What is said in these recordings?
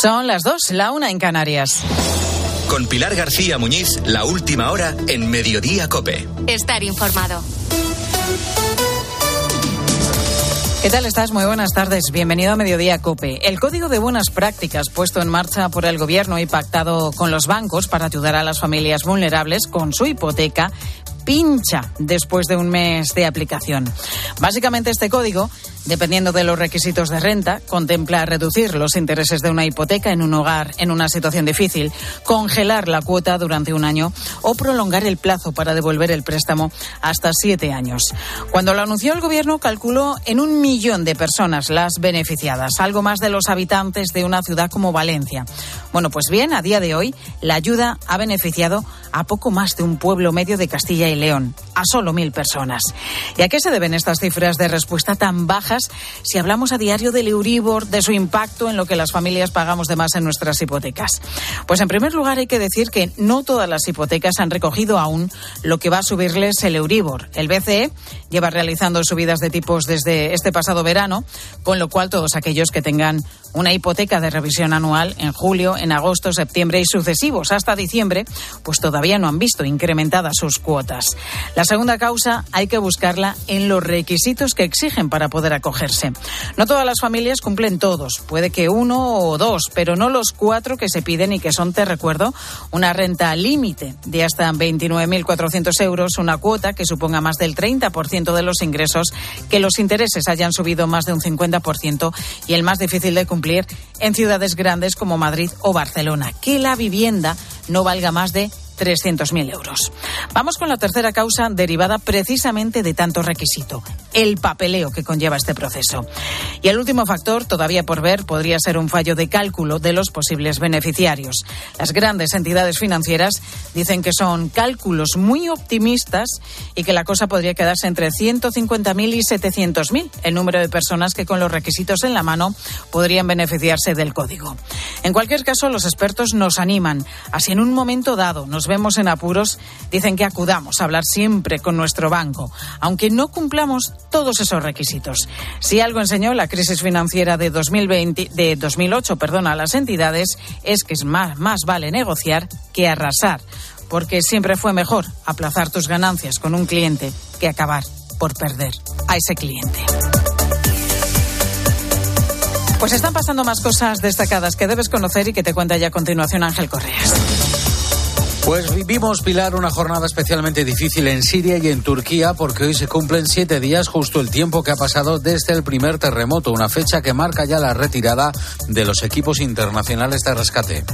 Son las dos, la una en Canarias. Con Pilar García Muñiz, la última hora en Mediodía Cope. Estar informado. ¿Qué tal estás? Muy buenas tardes. Bienvenido a Mediodía Cope. El Código de Buenas Prácticas puesto en marcha por el Gobierno y pactado con los bancos para ayudar a las familias vulnerables con su hipoteca pincha después de un mes de aplicación. Básicamente este código dependiendo de los requisitos de renta, contempla reducir los intereses de una hipoteca en un hogar en una situación difícil, congelar la cuota durante un año o prolongar el plazo para devolver el préstamo hasta siete años. Cuando lo anunció el Gobierno, calculó en un millón de personas las beneficiadas, algo más de los habitantes de una ciudad como Valencia. Bueno, pues bien, a día de hoy, la ayuda ha beneficiado a poco más de un pueblo medio de Castilla y León, a solo mil personas. ¿Y a qué se deben estas cifras de respuesta tan si hablamos a diario del Euribor, de su impacto en lo que las familias pagamos de más en nuestras hipotecas? Pues en primer lugar hay que decir que no todas las hipotecas han recogido aún lo que va a subirles el Euribor. El BCE lleva realizando subidas de tipos desde este pasado verano, con lo cual todos aquellos que tengan una hipoteca de revisión anual en julio, en agosto, septiembre y sucesivos hasta diciembre, pues todavía no han visto incrementadas sus cuotas. La segunda causa hay que buscarla en los requisitos que exigen para poder acogerse. No todas las familias cumplen todos, puede que uno o dos, pero no los cuatro que se piden y que son, te recuerdo, una renta límite de hasta 29.400 euros, una cuota que suponga más del 30% de los ingresos, que los intereses hayan subido más de un 50% y el más difícil de cumplir en ciudades grandes como Madrid o Barcelona, que la vivienda no valga más de 300.000 euros. Vamos con la tercera causa derivada precisamente de tanto requisito, el papeleo que conlleva este proceso. Y el último factor, todavía por ver, podría ser un fallo de cálculo de los posibles beneficiarios. Las grandes entidades financieras dicen que son cálculos muy optimistas y que la cosa podría quedarse entre 150.000 y 700.000, el número de personas que con los requisitos en la mano podrían beneficiarse del código. En cualquier caso, los expertos nos animan, así en un momento dado nos vemos en apuros, dicen que acudamos a hablar siempre con nuestro banco, aunque no cumplamos todos esos requisitos. Si algo enseñó la crisis financiera de 2020, de 2008, perdona, a las entidades, es que es más, más vale negociar que arrasar, porque siempre fue mejor aplazar tus ganancias con un cliente que acabar por perder a ese cliente. Pues están pasando más cosas destacadas que debes conocer y que te cuenta ya a continuación Ángel Correas. Pues vivimos, Pilar, una jornada especialmente difícil en Siria y en Turquía porque hoy se cumplen siete días, justo el tiempo que ha pasado desde el primer terremoto, una fecha que marca ya la retirada de los equipos internacionales de rescate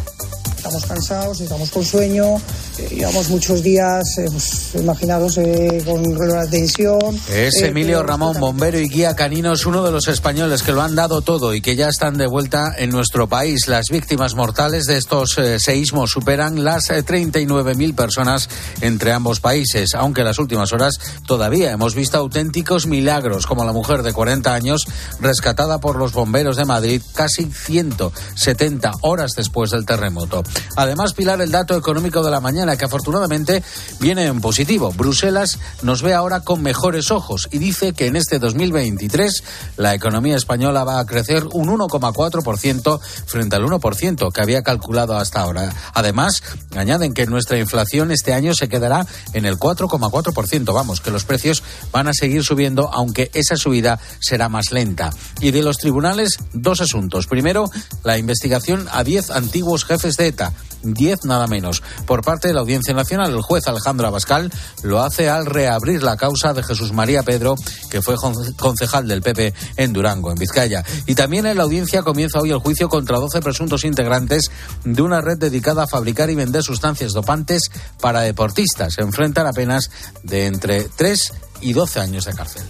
estamos cansados, estamos con sueño, eh, llevamos muchos días, eh, pues, imaginados eh, con la tensión. Es Emilio Ramón, bombero y guía canino, es uno de los españoles que lo han dado todo y que ya están de vuelta en nuestro país. Las víctimas mortales de estos seísmos superan las 39.000 personas entre ambos países, aunque en las últimas horas todavía hemos visto auténticos milagros, como la mujer de 40 años rescatada por los bomberos de Madrid casi 170 horas después del terremoto. Además, Pilar, el dato económico de la mañana, que afortunadamente viene en positivo. Bruselas nos ve ahora con mejores ojos y dice que en este 2023 la economía española va a crecer un 1,4% frente al 1% que había calculado hasta ahora. Además, añaden que nuestra inflación este año se quedará en el 4,4%. Vamos, que los precios van a seguir subiendo, aunque esa subida será más lenta. Y de los tribunales, dos asuntos. Primero, la investigación a 10 antiguos jefes de ETA 10 nada menos. Por parte de la Audiencia Nacional, el juez Alejandro Abascal lo hace al reabrir la causa de Jesús María Pedro, que fue concejal del PP en Durango, en Vizcaya. Y también en la audiencia comienza hoy el juicio contra 12 presuntos integrantes de una red dedicada a fabricar y vender sustancias dopantes para deportistas. Se enfrentan apenas de entre 3 y 12 años de cárcel.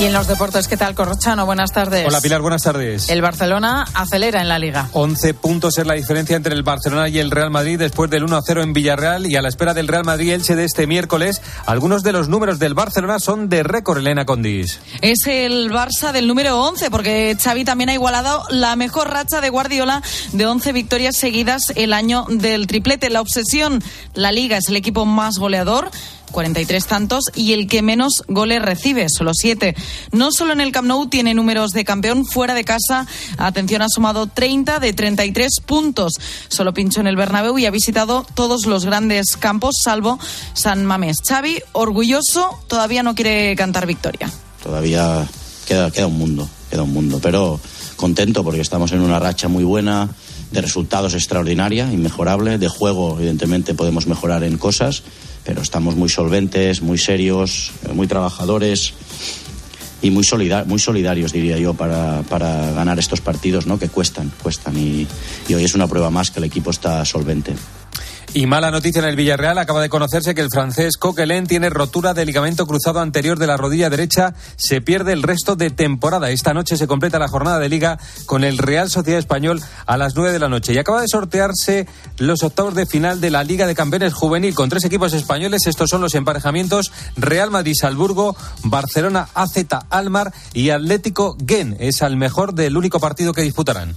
Y en los deportes, ¿qué tal, Corrochano? Buenas tardes. Hola, Pilar, buenas tardes. El Barcelona acelera en la liga. 11 puntos es la diferencia entre el Barcelona y el Real Madrid después del 1-0 en Villarreal y a la espera del Real Madrid-Elche de este miércoles. Algunos de los números del Barcelona son de récord, Elena Condis. Es el Barça del número 11, porque Xavi también ha igualado la mejor racha de Guardiola de 11 victorias seguidas el año del triplete. La obsesión, la liga es el equipo más goleador 43 tantos, y el que menos goles recibe, solo 7. No solo en el Camp Nou tiene números de campeón, fuera de casa, atención, ha sumado 30 de 33 puntos. Solo pinchó en el Bernabéu y ha visitado todos los grandes campos, salvo San Mamés. Xavi, orgulloso, todavía no quiere cantar victoria. Todavía queda, queda un mundo, queda un mundo, pero contento porque estamos en una racha muy buena de resultados extraordinaria, inmejorable, de juego evidentemente podemos mejorar en cosas, pero estamos muy solventes, muy serios, eh, muy trabajadores y muy, solidar muy solidarios, diría yo, para, para, ganar estos partidos ¿no? que cuestan, cuestan. Y, y hoy es una prueba más que el equipo está solvente. Y mala noticia en el Villarreal. Acaba de conocerse que el francés Coquelin tiene rotura de ligamento cruzado anterior de la rodilla derecha. Se pierde el resto de temporada. Esta noche se completa la jornada de liga con el Real Sociedad Español a las 9 de la noche. Y acaba de sortearse los octavos de final de la Liga de Campeones Juvenil con tres equipos españoles. Estos son los emparejamientos Real Madrid-Salburgo, Barcelona AZ Almar y Atlético Gen. Es al mejor del único partido que disputarán.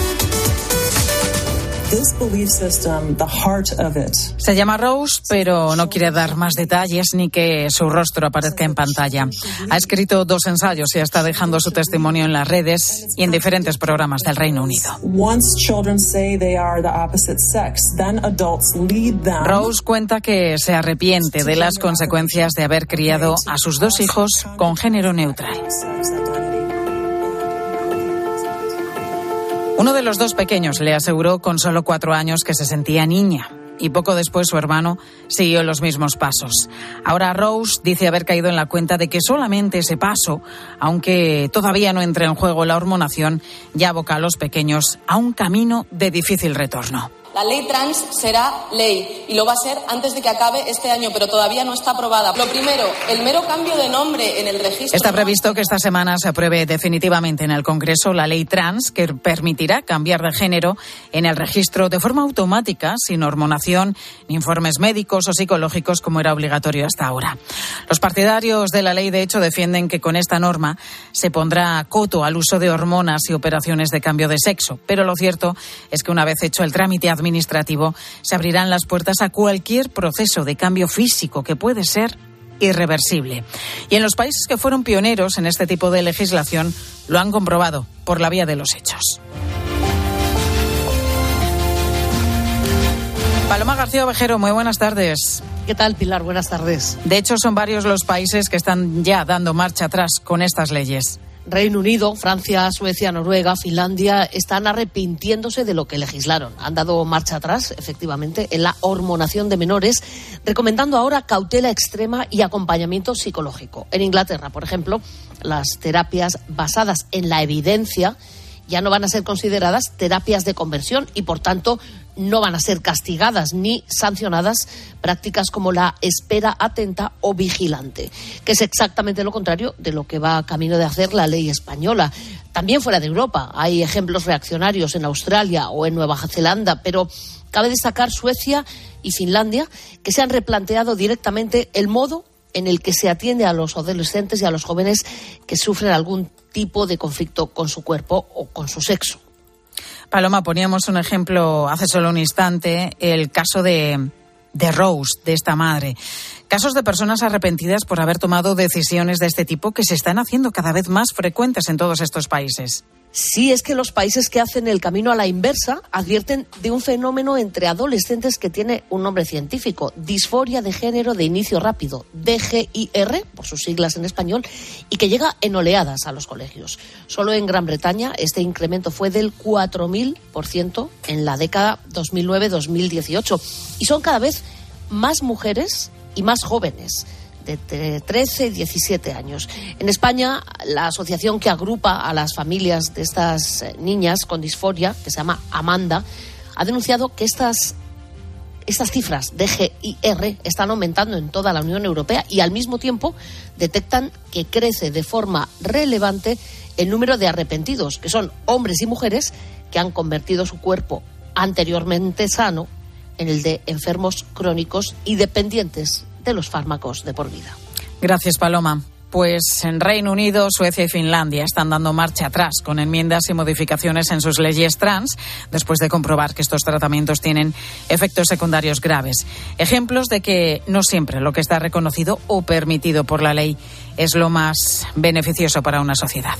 Se llama Rose, pero no quiere dar más detalles ni que su rostro aparezca en pantalla. Ha escrito dos ensayos y está dejando su testimonio en las redes y en diferentes programas del Reino Unido. Rose cuenta que se arrepiente de las consecuencias de haber criado a sus dos hijos con género neutral. Uno de los dos pequeños le aseguró con solo cuatro años que se sentía niña y poco después su hermano siguió los mismos pasos. Ahora Rose dice haber caído en la cuenta de que solamente ese paso, aunque todavía no entre en juego la hormonación, ya aboca a los pequeños a un camino de difícil retorno. La ley trans será ley y lo va a ser antes de que acabe este año, pero todavía no está aprobada. Lo primero, el mero cambio de nombre en el registro. Está previsto que esta semana se apruebe definitivamente en el Congreso la ley trans que permitirá cambiar de género en el registro de forma automática, sin hormonación, ni informes médicos o psicológicos como era obligatorio hasta ahora. Los partidarios de la ley, de hecho, defienden que con esta norma se pondrá coto al uso de hormonas y operaciones de cambio de sexo. Pero lo cierto es que una vez hecho el trámite administrativo, se abrirán las puertas a cualquier proceso de cambio físico que puede ser irreversible. Y en los países que fueron pioneros en este tipo de legislación lo han comprobado por la vía de los hechos. Paloma García Ovejero, muy buenas tardes. ¿Qué tal, Pilar? Buenas tardes. De hecho, son varios los países que están ya dando marcha atrás con estas leyes. Reino Unido, Francia, Suecia, Noruega, Finlandia están arrepintiéndose de lo que legislaron. Han dado marcha atrás, efectivamente, en la hormonación de menores, recomendando ahora cautela extrema y acompañamiento psicológico. En Inglaterra, por ejemplo, las terapias basadas en la evidencia ya no van a ser consideradas terapias de conversión y, por tanto, no van a ser castigadas ni sancionadas prácticas como la espera atenta o vigilante, que es exactamente lo contrario de lo que va camino de hacer la ley española. También fuera de Europa hay ejemplos reaccionarios en Australia o en Nueva Zelanda, pero cabe destacar Suecia y Finlandia que se han replanteado directamente el modo en el que se atiende a los adolescentes y a los jóvenes que sufren algún tipo de conflicto con su cuerpo o con su sexo. Paloma, poníamos un ejemplo hace solo un instante, el caso de, de Rose, de esta madre. Casos de personas arrepentidas por haber tomado decisiones de este tipo que se están haciendo cada vez más frecuentes en todos estos países. Sí, es que los países que hacen el camino a la inversa advierten de un fenómeno entre adolescentes que tiene un nombre científico, disforia de género de inicio rápido, DGIR, por sus siglas en español, y que llega en oleadas a los colegios. Solo en Gran Bretaña este incremento fue del 4.000% en la década 2009-2018. Y son cada vez más mujeres y más jóvenes de 13 y 17 años. En España, la asociación que agrupa a las familias de estas eh, niñas con disforia, que se llama Amanda, ha denunciado que estas, estas cifras de GIR están aumentando en toda la Unión Europea y al mismo tiempo detectan que crece de forma relevante el número de arrepentidos, que son hombres y mujeres que han convertido su cuerpo anteriormente sano en el de enfermos crónicos y dependientes de los fármacos de por vida. Gracias, Paloma. Pues en Reino Unido, Suecia y Finlandia están dando marcha atrás con enmiendas y modificaciones en sus leyes trans después de comprobar que estos tratamientos tienen efectos secundarios graves. Ejemplos de que no siempre lo que está reconocido o permitido por la ley es lo más beneficioso para una sociedad.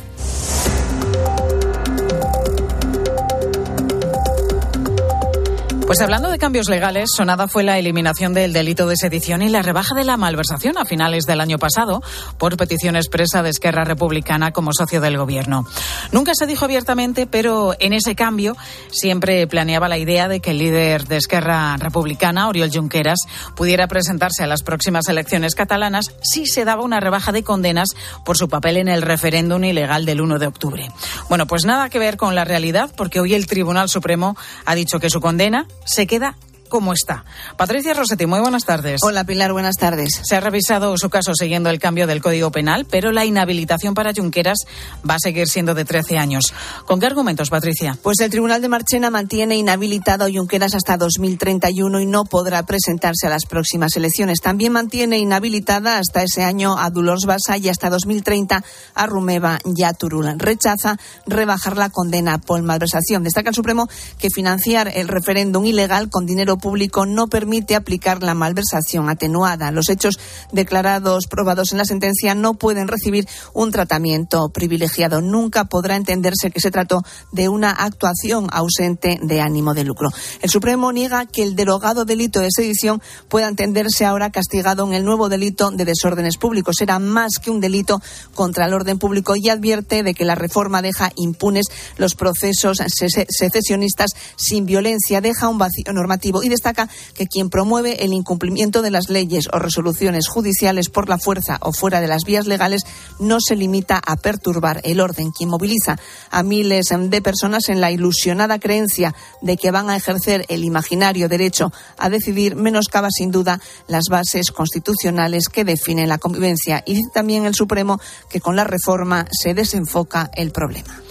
Pues hablando de cambios legales, sonada fue la eliminación del delito de sedición y la rebaja de la malversación a finales del año pasado por petición expresa de Esquerra Republicana como socio del gobierno. Nunca se dijo abiertamente, pero en ese cambio siempre planeaba la idea de que el líder de Esquerra Republicana, Oriol Junqueras, pudiera presentarse a las próximas elecciones catalanas si se daba una rebaja de condenas por su papel en el referéndum ilegal del 1 de octubre. Bueno, pues nada que ver con la realidad, porque hoy el Tribunal Supremo ha dicho que su condena se queda cómo está. Patricia Rossetti, muy buenas tardes. Hola Pilar, buenas tardes. Se ha revisado su caso siguiendo el cambio del Código Penal, pero la inhabilitación para Junqueras va a seguir siendo de 13 años. ¿Con qué argumentos, Patricia? Pues el Tribunal de Marchena mantiene inhabilitado a Junqueras hasta 2031 y no podrá presentarse a las próximas elecciones. También mantiene inhabilitada hasta ese año a Dolors Bassa y hasta 2030 a Rumeva y a Turulan. Rechaza rebajar la condena por malversación. Destaca el Supremo que financiar el referéndum ilegal con dinero público no permite aplicar la malversación atenuada. Los hechos declarados probados en la sentencia no pueden recibir un tratamiento privilegiado. Nunca podrá entenderse que se trató de una actuación ausente de ánimo de lucro. El Supremo niega que el derogado delito de sedición pueda entenderse ahora castigado en el nuevo delito de desórdenes públicos. Será más que un delito contra el orden público y advierte de que la reforma deja impunes los procesos secesionistas sin violencia, deja un vacío normativo y destaca que quien promueve el incumplimiento de las leyes o resoluciones judiciales por la fuerza o fuera de las vías legales no se limita a perturbar el orden. Quien moviliza a miles de personas en la ilusionada creencia de que van a ejercer el imaginario derecho a decidir menoscaba sin duda las bases constitucionales que definen la convivencia. Y también el Supremo que con la reforma se desenfoca el problema.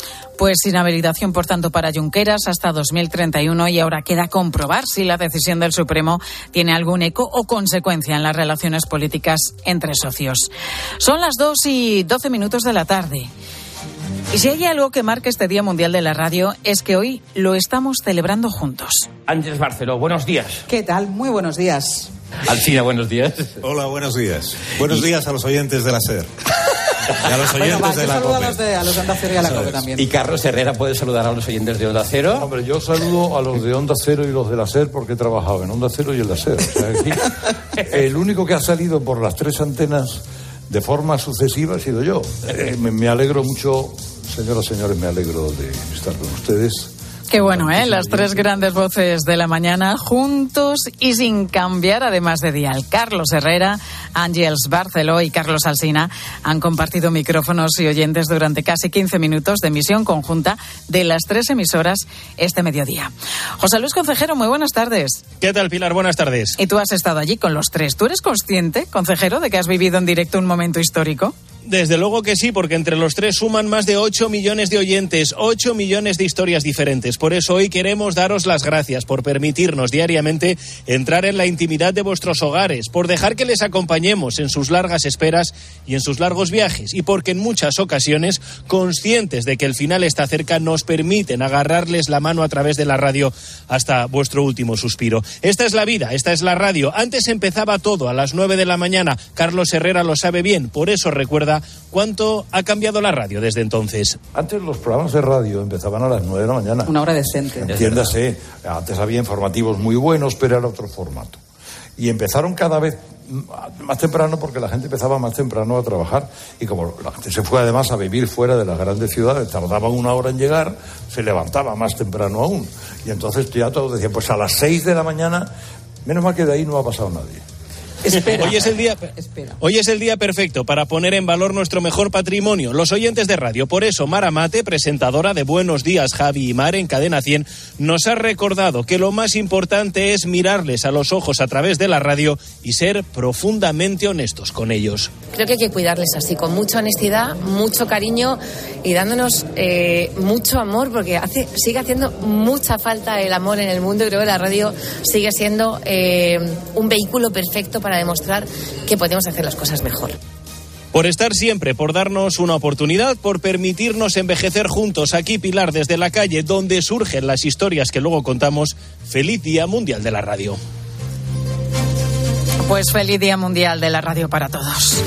Pues inhabilitación, por tanto, para Junqueras hasta 2031 y ahora queda comprobar si la decisión del Supremo tiene algún eco o consecuencia en las relaciones políticas entre socios. Son las 2 y 12 minutos de la tarde. Y si hay algo que marca este Día Mundial de la Radio es que hoy lo estamos celebrando juntos. Ángeles Barceló, buenos días. ¿Qué tal? Muy buenos días. Alcina, buenos días. Hola, buenos días. Buenos días a los oyentes de la SER. Y a los oyentes Bueno, va, de yo la a los de, a los de Onda Cero y a la COPE también. Y Carlos Herrera puede saludar a los oyentes de Onda Cero. Hombre, yo saludo a los de Onda Cero y los de la SER porque he trabajado en Onda Cero y en la SER. O sea, aquí, el único que ha salido por las tres antenas de forma sucesiva ha sido yo. Eh, me, me alegro mucho, señoras y señores, me alegro de estar con ustedes. Qué bueno, ¿eh? Las tres grandes voces de la mañana juntos y sin cambiar, además de dial. Carlos Herrera, Ángels Barceló y Carlos Alsina han compartido micrófonos y oyentes durante casi 15 minutos de emisión conjunta de las tres emisoras este mediodía. José Luis Concejero, muy buenas tardes. ¿Qué tal, Pilar? Buenas tardes. Y tú has estado allí con los tres. ¿Tú eres consciente, concejero, de que has vivido en directo un momento histórico? Desde luego que sí, porque entre los tres suman más de 8 millones de oyentes, 8 millones de historias diferentes. Por eso hoy queremos daros las gracias por permitirnos diariamente entrar en la intimidad de vuestros hogares, por dejar que les acompañemos en sus largas esperas y en sus largos viajes, y porque en muchas ocasiones, conscientes de que el final está cerca, nos permiten agarrarles la mano a través de la radio hasta vuestro último suspiro. Esta es la vida, esta es la radio. Antes empezaba todo a las 9 de la mañana. Carlos Herrera lo sabe bien, por eso recuerda cuánto ha cambiado la radio desde entonces. Antes los programas de radio empezaban a las 9 de la mañana. Una hora decente. Entiéndase, antes había informativos muy buenos, pero era otro formato. Y empezaron cada vez más temprano porque la gente empezaba más temprano a trabajar y como la gente se fue además a vivir fuera de las grandes ciudades, tardaban una hora en llegar, se levantaba más temprano aún. Y entonces ya todos decían, pues a las 6 de la mañana, menos mal que de ahí no ha pasado nadie. Espera. Hoy es el día Espera. Hoy es el día perfecto para poner en valor nuestro mejor patrimonio, los oyentes de radio. Por eso, Mara Mate, presentadora de Buenos Días, Javi y Mar en Cadena 100, nos ha recordado que lo más importante es mirarles a los ojos a través de la radio y ser profundamente honestos con ellos. Creo que hay que cuidarles así, con mucha honestidad, mucho cariño y dándonos eh, mucho amor, porque hace, sigue haciendo mucha falta el amor en el mundo y creo que la radio sigue siendo eh, un vehículo perfecto para demostrar que podemos hacer las cosas mejor. por estar siempre, por darnos una oportunidad, por permitirnos envejecer juntos. Aquí Pilar desde la calle donde surgen las historias que luego contamos. Feliz Día Mundial de la Radio. Pues feliz Día Mundial de la Radio para todos.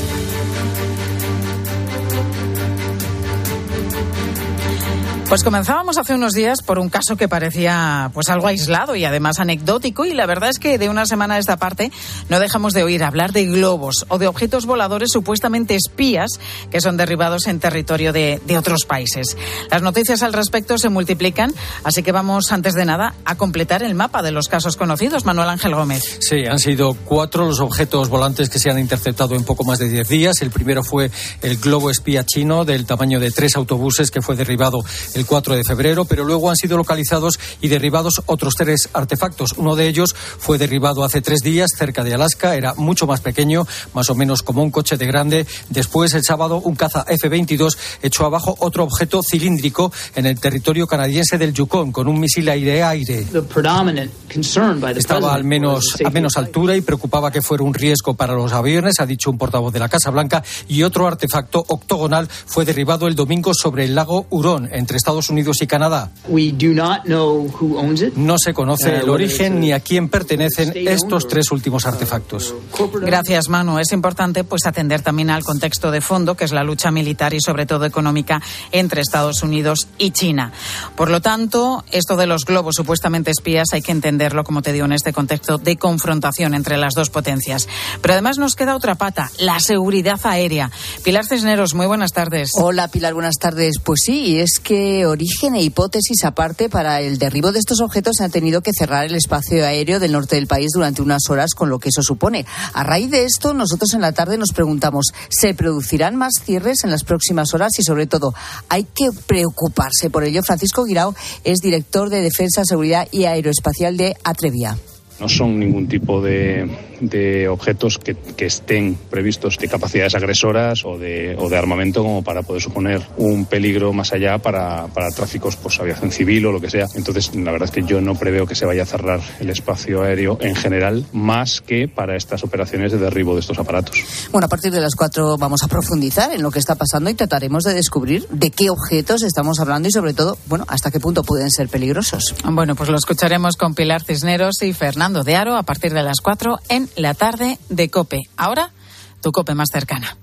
Pues comenzábamos hace unos días por un caso que parecía pues algo aislado y además anecdótico y la verdad es que de una semana a esta parte no dejamos de oír hablar de globos o de objetos voladores supuestamente espías que son derribados en territorio de, de otros países. Las noticias al respecto se multiplican, así que vamos antes de nada a completar el mapa de los casos conocidos. Manuel Ángel Gómez. Sí, han sido cuatro los objetos volantes que se han interceptado en poco más de diez días. El primero fue el globo espía chino del tamaño de tres autobuses que fue derribado el 4 de febrero, pero luego han sido localizados y derribados otros tres artefactos. Uno de ellos fue derribado hace tres días cerca de Alaska, era mucho más pequeño, más o menos como un coche de grande. Después, el sábado, un caza F-22 echó abajo otro objeto cilíndrico en el territorio canadiense del Yukon con un misil aire-aire. Estaba al menos a menos altura y preocupaba que fuera un riesgo para los aviones, ha dicho un portavoz de la Casa Blanca. Y otro artefacto octogonal fue derribado el domingo sobre el lago Hurón, entre Estados Unidos y Canadá. No se conoce el origen ni a quién pertenecen estos tres últimos artefactos. Gracias, Manu. Es importante pues atender también al contexto de fondo, que es la lucha militar y sobre todo económica entre Estados Unidos y China. Por lo tanto, esto de los globos supuestamente espías hay que entenderlo, como te digo, en este contexto de confrontación entre las dos potencias. Pero además nos queda otra pata, la seguridad aérea. Pilar Cisneros, muy buenas tardes. Hola, Pilar, buenas tardes. Pues sí, es que origen e hipótesis aparte para el derribo de estos objetos se han tenido que cerrar el espacio aéreo del norte del país durante unas horas, con lo que eso supone. A raíz de esto, nosotros en la tarde nos preguntamos, ¿se producirán más cierres en las próximas horas? Y sobre todo, ¿hay que preocuparse por ello? Francisco Guirao es director de Defensa, Seguridad y Aeroespacial de Atrevia. No son ningún tipo de, de objetos que, que, estén previstos de capacidades agresoras o de, o de, armamento como para poder suponer un peligro más allá para, para tráficos, pues aviación civil o lo que sea. Entonces, la verdad es que yo no preveo que se vaya a cerrar el espacio aéreo en general, más que para estas operaciones de derribo de estos aparatos. Bueno, a partir de las cuatro vamos a profundizar en lo que está pasando y trataremos de descubrir de qué objetos estamos hablando y sobre todo, bueno, hasta qué punto pueden ser peligrosos. Bueno, pues lo escucharemos con Pilar Cisneros y Fernando de Aro a partir de las cuatro en la tarde de Cope. Ahora, tu Cope más cercana.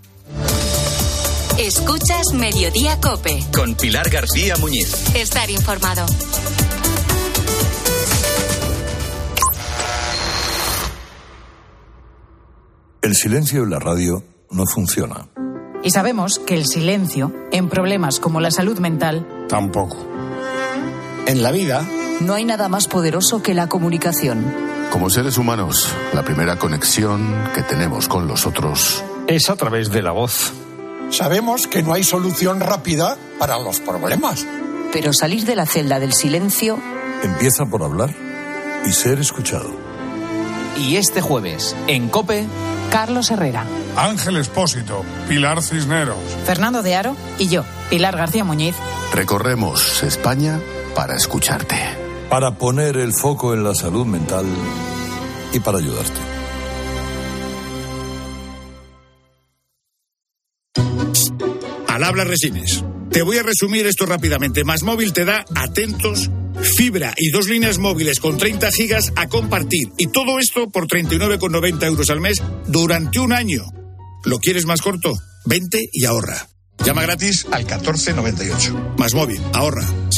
Escuchas Mediodía Cope. Con Pilar García Muñiz. Estar informado. El silencio en la radio no funciona. Y sabemos que el silencio en problemas como la salud mental tampoco. En la vida no hay nada más poderoso que la comunicación. Como seres humanos, la primera conexión que tenemos con los otros es a través de la voz. Sabemos que no hay solución rápida para los problemas. Pero salir de la celda del silencio empieza por hablar y ser escuchado. Y este jueves, en Cope, Carlos Herrera, Ángel Espósito, Pilar Cisneros, Fernando de Aro y yo, Pilar García Muñiz. Recorremos España para escucharte para poner el foco en la salud mental y para ayudarte. Al habla Resines. Te voy a resumir esto rápidamente. Más móvil te da atentos, fibra y dos líneas móviles con 30 gigas a compartir. Y todo esto por 39,90 euros al mes durante un año. ¿Lo quieres más corto? Vente y ahorra. Llama gratis al 1498. Más móvil, ahorra,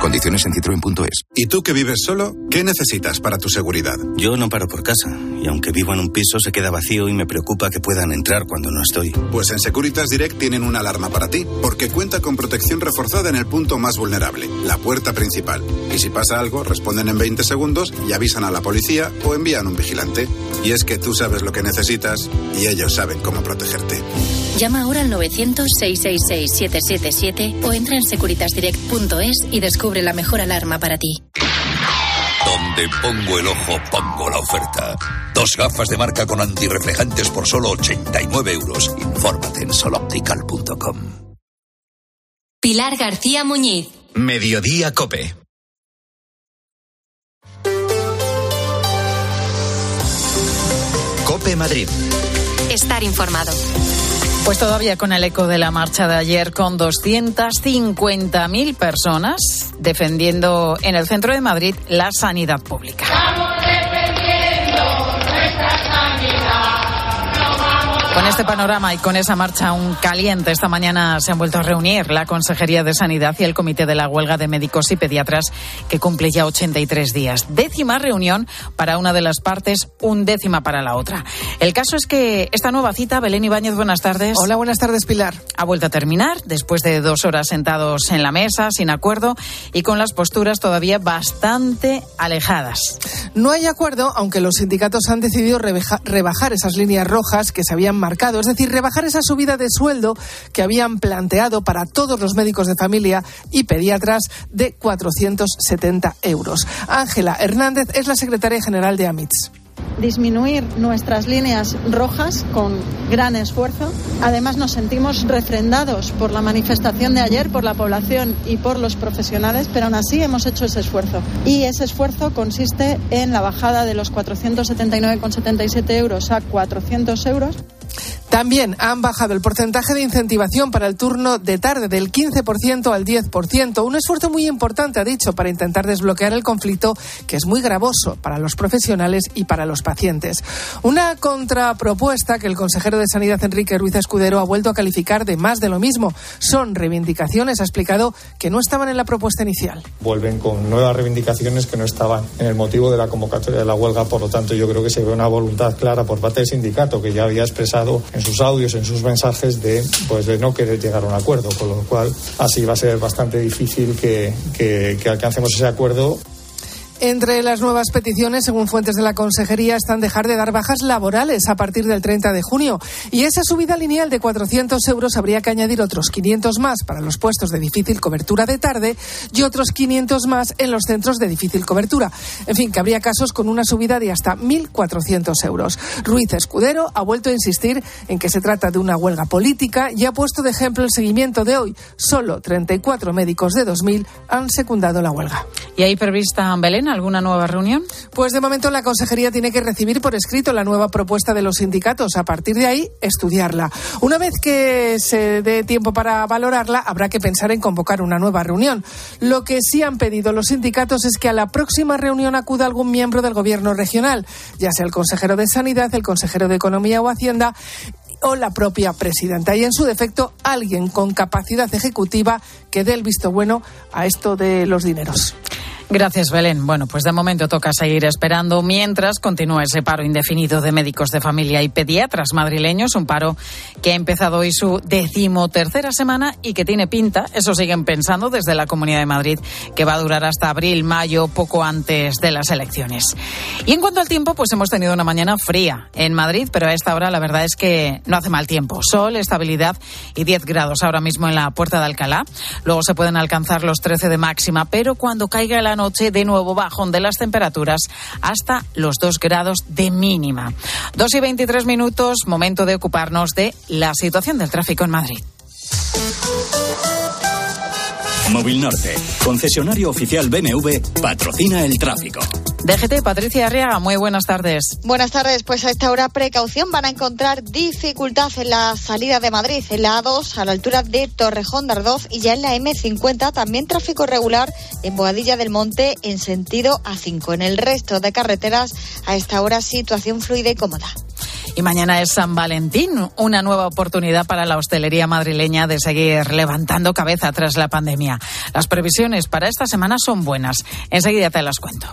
Condiciones en citroen.es. ¿Y tú que vives solo? ¿Qué necesitas para tu seguridad? Yo no paro por casa. Y aunque vivo en un piso, se queda vacío y me preocupa que puedan entrar cuando no estoy. Pues en Securitas Direct tienen una alarma para ti, porque cuenta con protección reforzada en el punto más vulnerable, la puerta principal. Y si pasa algo, responden en 20 segundos y avisan a la policía o envían un vigilante. Y es que tú sabes lo que necesitas y ellos saben cómo protegerte. Llama ahora al 900-666-777 o entra en securitasdirect.es y descubre la mejor alarma para ti. Donde pongo el ojo, pongo la oferta. Dos gafas de marca con antirreflejantes por solo 89 euros. Infórmate en soloptical.com. Pilar García Muñiz. Mediodía Cope. Cope Madrid. Estar informado. Pues todavía con el eco de la marcha de ayer, con 250.000 personas defendiendo en el centro de Madrid la sanidad pública. Con este panorama y con esa marcha aún caliente, esta mañana se han vuelto a reunir la Consejería de Sanidad y el Comité de la Huelga de Médicos y Pediatras, que cumple ya 83 días. Décima reunión para una de las partes, un décima para la otra. El caso es que esta nueva cita, Belén Ibáñez, buenas tardes. Hola, buenas tardes, Pilar. Ha vuelto a terminar después de dos horas sentados en la mesa, sin acuerdo y con las posturas todavía bastante alejadas. No hay acuerdo, aunque los sindicatos han decidido rebaja, rebajar esas líneas rojas que se habían marcado, es decir, rebajar esa subida de sueldo que habían planteado para todos los médicos de familia y pediatras de 470 euros. Ángela Hernández es la secretaria general de AMITS disminuir nuestras líneas rojas con gran esfuerzo. Además, nos sentimos refrendados por la manifestación de ayer, por la población y por los profesionales, pero aún así hemos hecho ese esfuerzo. Y ese esfuerzo consiste en la bajada de los 479,77 euros a 400 euros. También han bajado el porcentaje de incentivación para el turno de tarde del 15% al 10%. Un esfuerzo muy importante, ha dicho, para intentar desbloquear el conflicto que es muy gravoso para los profesionales y para los pacientes. Una contrapropuesta que el consejero de Sanidad, Enrique Ruiz Escudero, ha vuelto a calificar de más de lo mismo. Son reivindicaciones, ha explicado, que no estaban en la propuesta inicial. Vuelven con nuevas reivindicaciones que no estaban en el motivo de la convocatoria de la huelga. Por lo tanto, yo creo que se ve una voluntad clara por parte del sindicato que ya había expresado en sus audios, en sus mensajes de, pues, de no querer llegar a un acuerdo, con lo cual así va a ser bastante difícil que, que, que alcancemos ese acuerdo. Entre las nuevas peticiones, según fuentes de la Consejería, están dejar de dar bajas laborales a partir del 30 de junio. Y esa subida lineal de 400 euros habría que añadir otros 500 más para los puestos de difícil cobertura de tarde y otros 500 más en los centros de difícil cobertura. En fin, que habría casos con una subida de hasta 1.400 euros. Ruiz Escudero ha vuelto a insistir en que se trata de una huelga política y ha puesto de ejemplo el seguimiento de hoy. Solo 34 médicos de 2.000 han secundado la huelga. ¿Y hay prevista, Belén, alguna nueva reunión? Pues de momento la Consejería tiene que recibir por escrito la nueva propuesta de los sindicatos. A partir de ahí, estudiarla. Una vez que se dé tiempo para valorarla, habrá que pensar en convocar una nueva reunión. Lo que sí han pedido los sindicatos es que a la próxima reunión acuda algún miembro del Gobierno regional, ya sea el consejero de Sanidad, el consejero de Economía o Hacienda o la propia presidenta. Y en su defecto, alguien con capacidad ejecutiva que dé el visto bueno a esto de los dineros. Gracias, Belén. Bueno, pues de momento toca seguir esperando mientras continúa ese paro indefinido de médicos de familia y pediatras madrileños, un paro que ha empezado hoy su decimotercera semana y que tiene pinta, eso siguen pensando desde la Comunidad de Madrid, que va a durar hasta abril, mayo, poco antes de las elecciones. Y en cuanto al tiempo, pues hemos tenido una mañana fría en Madrid, pero a esta hora la verdad es que no hace mal tiempo. Sol, estabilidad y 10 grados ahora mismo en la Puerta de Alcalá. Luego se pueden alcanzar los 13 de máxima, pero cuando caiga la noche, de nuevo bajón de las temperaturas hasta los 2 grados de mínima. 2 y 23 minutos, momento de ocuparnos de la situación del tráfico en Madrid. Móvil Norte, concesionario oficial BMW, patrocina el tráfico. DGT, Patricia Arriaga, muy buenas tardes. Buenas tardes, pues a esta hora precaución van a encontrar dificultad en la salida de Madrid, en la A2 a la altura de Torrejón de Ardoz y ya en la M50 también tráfico regular en Boadilla del Monte en sentido A5. En el resto de carreteras a esta hora situación fluida y cómoda. Y mañana es San Valentín, una nueva oportunidad para la hostelería madrileña de seguir levantando cabeza tras la pandemia. Las previsiones para esta semana son buenas. Enseguida te las cuento.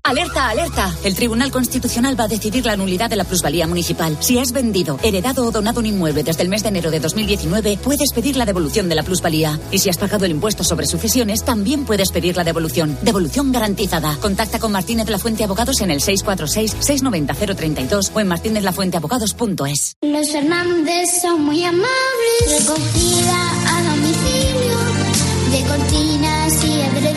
Alerta, alerta. El Tribunal Constitucional va a decidir la nulidad de la plusvalía municipal. Si has vendido, heredado o donado un inmueble desde el mes de enero de 2019, puedes pedir la devolución de la plusvalía. Y si has pagado el impuesto sobre sucesiones, también puedes pedir la devolución. Devolución garantizada. Contacta con Martínez La Fuente Abogados en el 646-690-032 o en martinezlafuenteabogados.es. Los Fernández son muy amables. Recogida a domicilio de cortinas y edredones,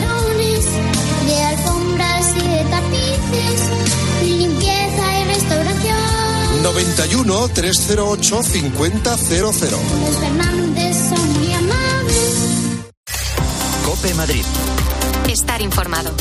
91 308 5000. Los Fernández son muy amables. Cope Madrid. Estar informado.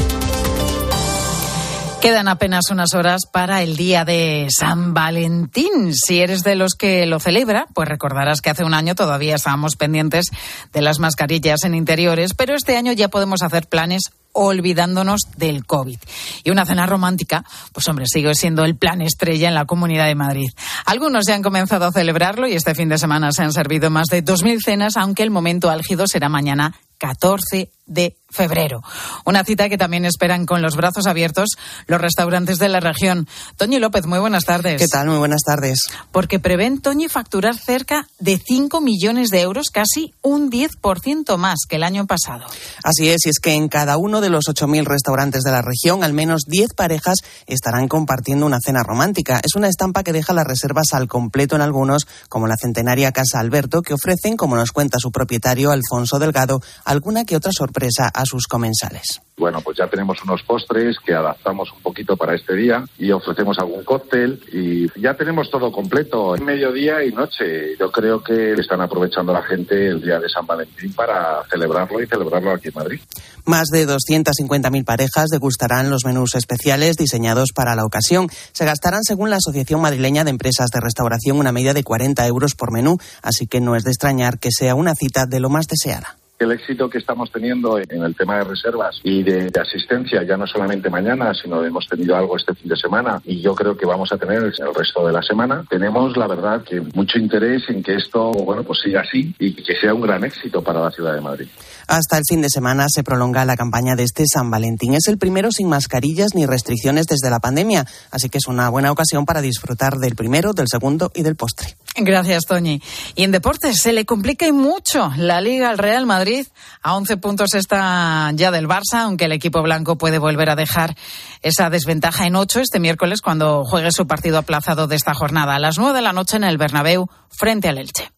Quedan apenas unas horas para el día de San Valentín. Si eres de los que lo celebra, pues recordarás que hace un año todavía estábamos pendientes de las mascarillas en interiores, pero este año ya podemos hacer planes olvidándonos del COVID. Y una cena romántica, pues hombre, sigue siendo el plan estrella en la Comunidad de Madrid. Algunos ya han comenzado a celebrarlo y este fin de semana se han servido más de 2.000 cenas, aunque el momento álgido será mañana 14 de febrero. Una cita que también esperan con los brazos abiertos los restaurantes de la región. Toñi López, muy buenas tardes. ¿Qué tal? Muy buenas tardes. Porque prevén Toñi facturar cerca de 5 millones de euros, casi un 10% más que el año pasado. Así es, y es que en cada uno de los 8.000 restaurantes de la región, al menos 10 parejas estarán compartiendo una cena romántica. Es una estampa que deja las reservas al completo en algunos, como la centenaria Casa Alberto, que ofrecen, como nos cuenta su propietario Alfonso Delgado, alguna que otra sorpresa a sus comensales. Bueno, pues ya tenemos unos postres que adaptamos un poquito para este día y ofrecemos algún cóctel y ya tenemos todo completo, mediodía y noche. Yo creo que están aprovechando la gente el día de San Valentín para celebrarlo y celebrarlo aquí en Madrid. Más de 250.000 parejas degustarán los menús especiales diseñados para la ocasión. Se gastarán, según la Asociación Madrileña de Empresas de Restauración, una media de 40 euros por menú, así que no es de extrañar que sea una cita de lo más deseada el éxito que estamos teniendo en el tema de reservas y de, asistencia, ya no solamente mañana, sino hemos tenido algo este fin de semana y yo creo que vamos a tener el resto de la semana. Tenemos, la verdad, que mucho interés en que esto, bueno, pues siga así y que sea un gran éxito para la ciudad de Madrid. Hasta el fin de semana se prolonga la campaña de este San Valentín. Es el primero sin mascarillas ni restricciones desde la pandemia, así que es una buena ocasión para disfrutar del primero, del segundo y del postre. Gracias, Toñi. Y en deportes se le complica y mucho la Liga al Real Madrid. A 11 puntos está ya del Barça, aunque el equipo blanco puede volver a dejar esa desventaja en 8 este miércoles cuando juegue su partido aplazado de esta jornada a las 9 de la noche en el Bernabéu frente al Elche.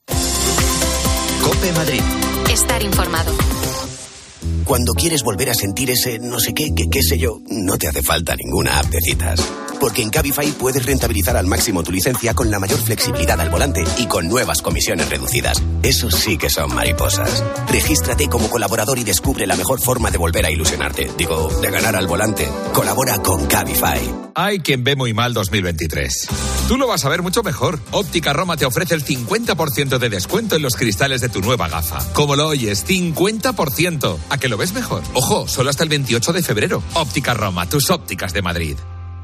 Cope Madrid. Estar informado. Cuando quieres volver a sentir ese no sé qué, qué, qué sé yo, no te hace falta ninguna app de citas. Porque en Cabify puedes rentabilizar al máximo tu licencia con la mayor flexibilidad al volante y con nuevas comisiones reducidas. Eso sí que son mariposas. Regístrate como colaborador y descubre la mejor forma de volver a ilusionarte. Digo, de ganar al volante. Colabora con Cabify. Hay quien ve muy mal 2023. Tú lo vas a ver mucho mejor. Óptica Roma te ofrece el 50% de descuento en los cristales de tu nueva gafa. Como lo oyes, 50%. ¿A que lo ves mejor? Ojo, solo hasta el 28 de febrero. Óptica Roma, tus ópticas de Madrid.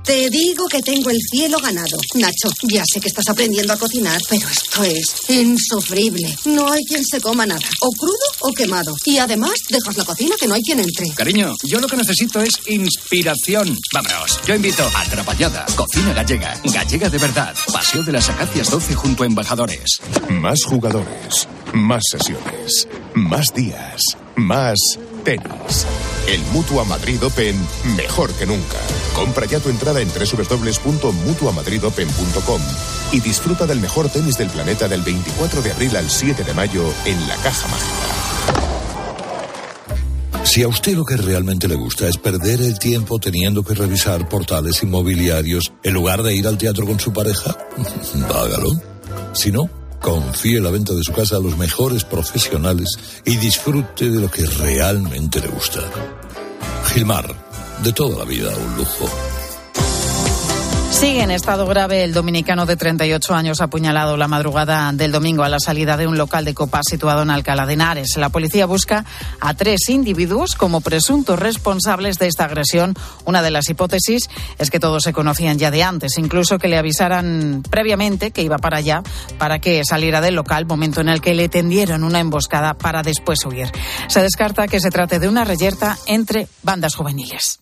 Te digo que tengo el cielo ganado. Nacho, ya sé que estás aprendiendo a cocinar, pero esto es insufrible. No hay quien se coma nada, o crudo o quemado. Y además, dejas la cocina que no hay quien entre. Cariño, yo lo que necesito es inspiración. Vámonos, yo invito a Trapallada, Cocina Gallega, Gallega de verdad, Paseo de las Acacias 12 junto a Embajadores. Más jugadores, más sesiones, más días, más tenis. El Mutua Madrid Open mejor que nunca. Compra ya tu entrada en www.mutuamadridopen.com y disfruta del mejor tenis del planeta del 24 de abril al 7 de mayo en la Caja Mágica. Si a usted lo que realmente le gusta es perder el tiempo teniendo que revisar portales inmobiliarios en lugar de ir al teatro con su pareja, hágalo. Si no, confíe la venta de su casa a los mejores profesionales y disfrute de lo que realmente le gusta. Gilmar, de toda la vida un lujo. Sigue en estado grave el dominicano de 38 años apuñalado la madrugada del domingo a la salida de un local de copas situado en Alcalá de Henares. La policía busca a tres individuos como presuntos responsables de esta agresión. Una de las hipótesis es que todos se conocían ya de antes, incluso que le avisaran previamente que iba para allá para que saliera del local, momento en el que le tendieron una emboscada para después huir. Se descarta que se trate de una reyerta entre bandas juveniles.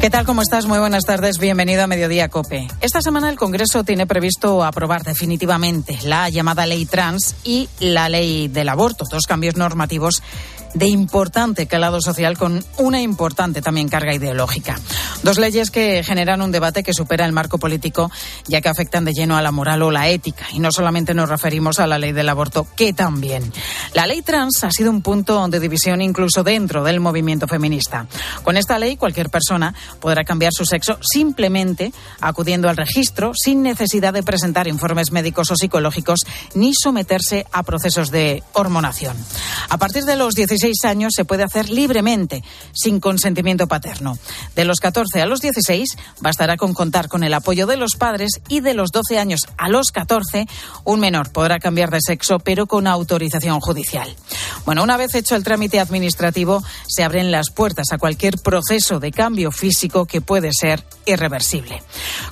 ¿Qué tal? ¿Cómo estás? Muy buenas tardes. Bienvenido a Mediodía Cope. Esta semana el Congreso tiene previsto aprobar definitivamente la llamada ley trans y la ley del aborto, dos cambios normativos de importante calado social con una importante también carga ideológica. Dos leyes que generan un debate que supera el marco político ya que afectan de lleno a la moral o la ética. Y no solamente nos referimos a la ley del aborto, que también. La ley trans ha sido un punto de división incluso dentro del movimiento feminista. Con esta ley cualquier persona podrá cambiar su sexo simplemente acudiendo al registro sin necesidad de presentar informes médicos o psicológicos ni someterse a procesos de hormonación. A partir de los 16 años se puede hacer libremente, sin consentimiento paterno. De los 14 a los 16 bastará con contar con el apoyo de los padres y de los 12 años a los 14 un menor podrá cambiar de sexo pero con autorización judicial. Bueno, una vez hecho el trámite administrativo se abren las puertas a cualquier proceso de cambio físico que puede ser irreversible.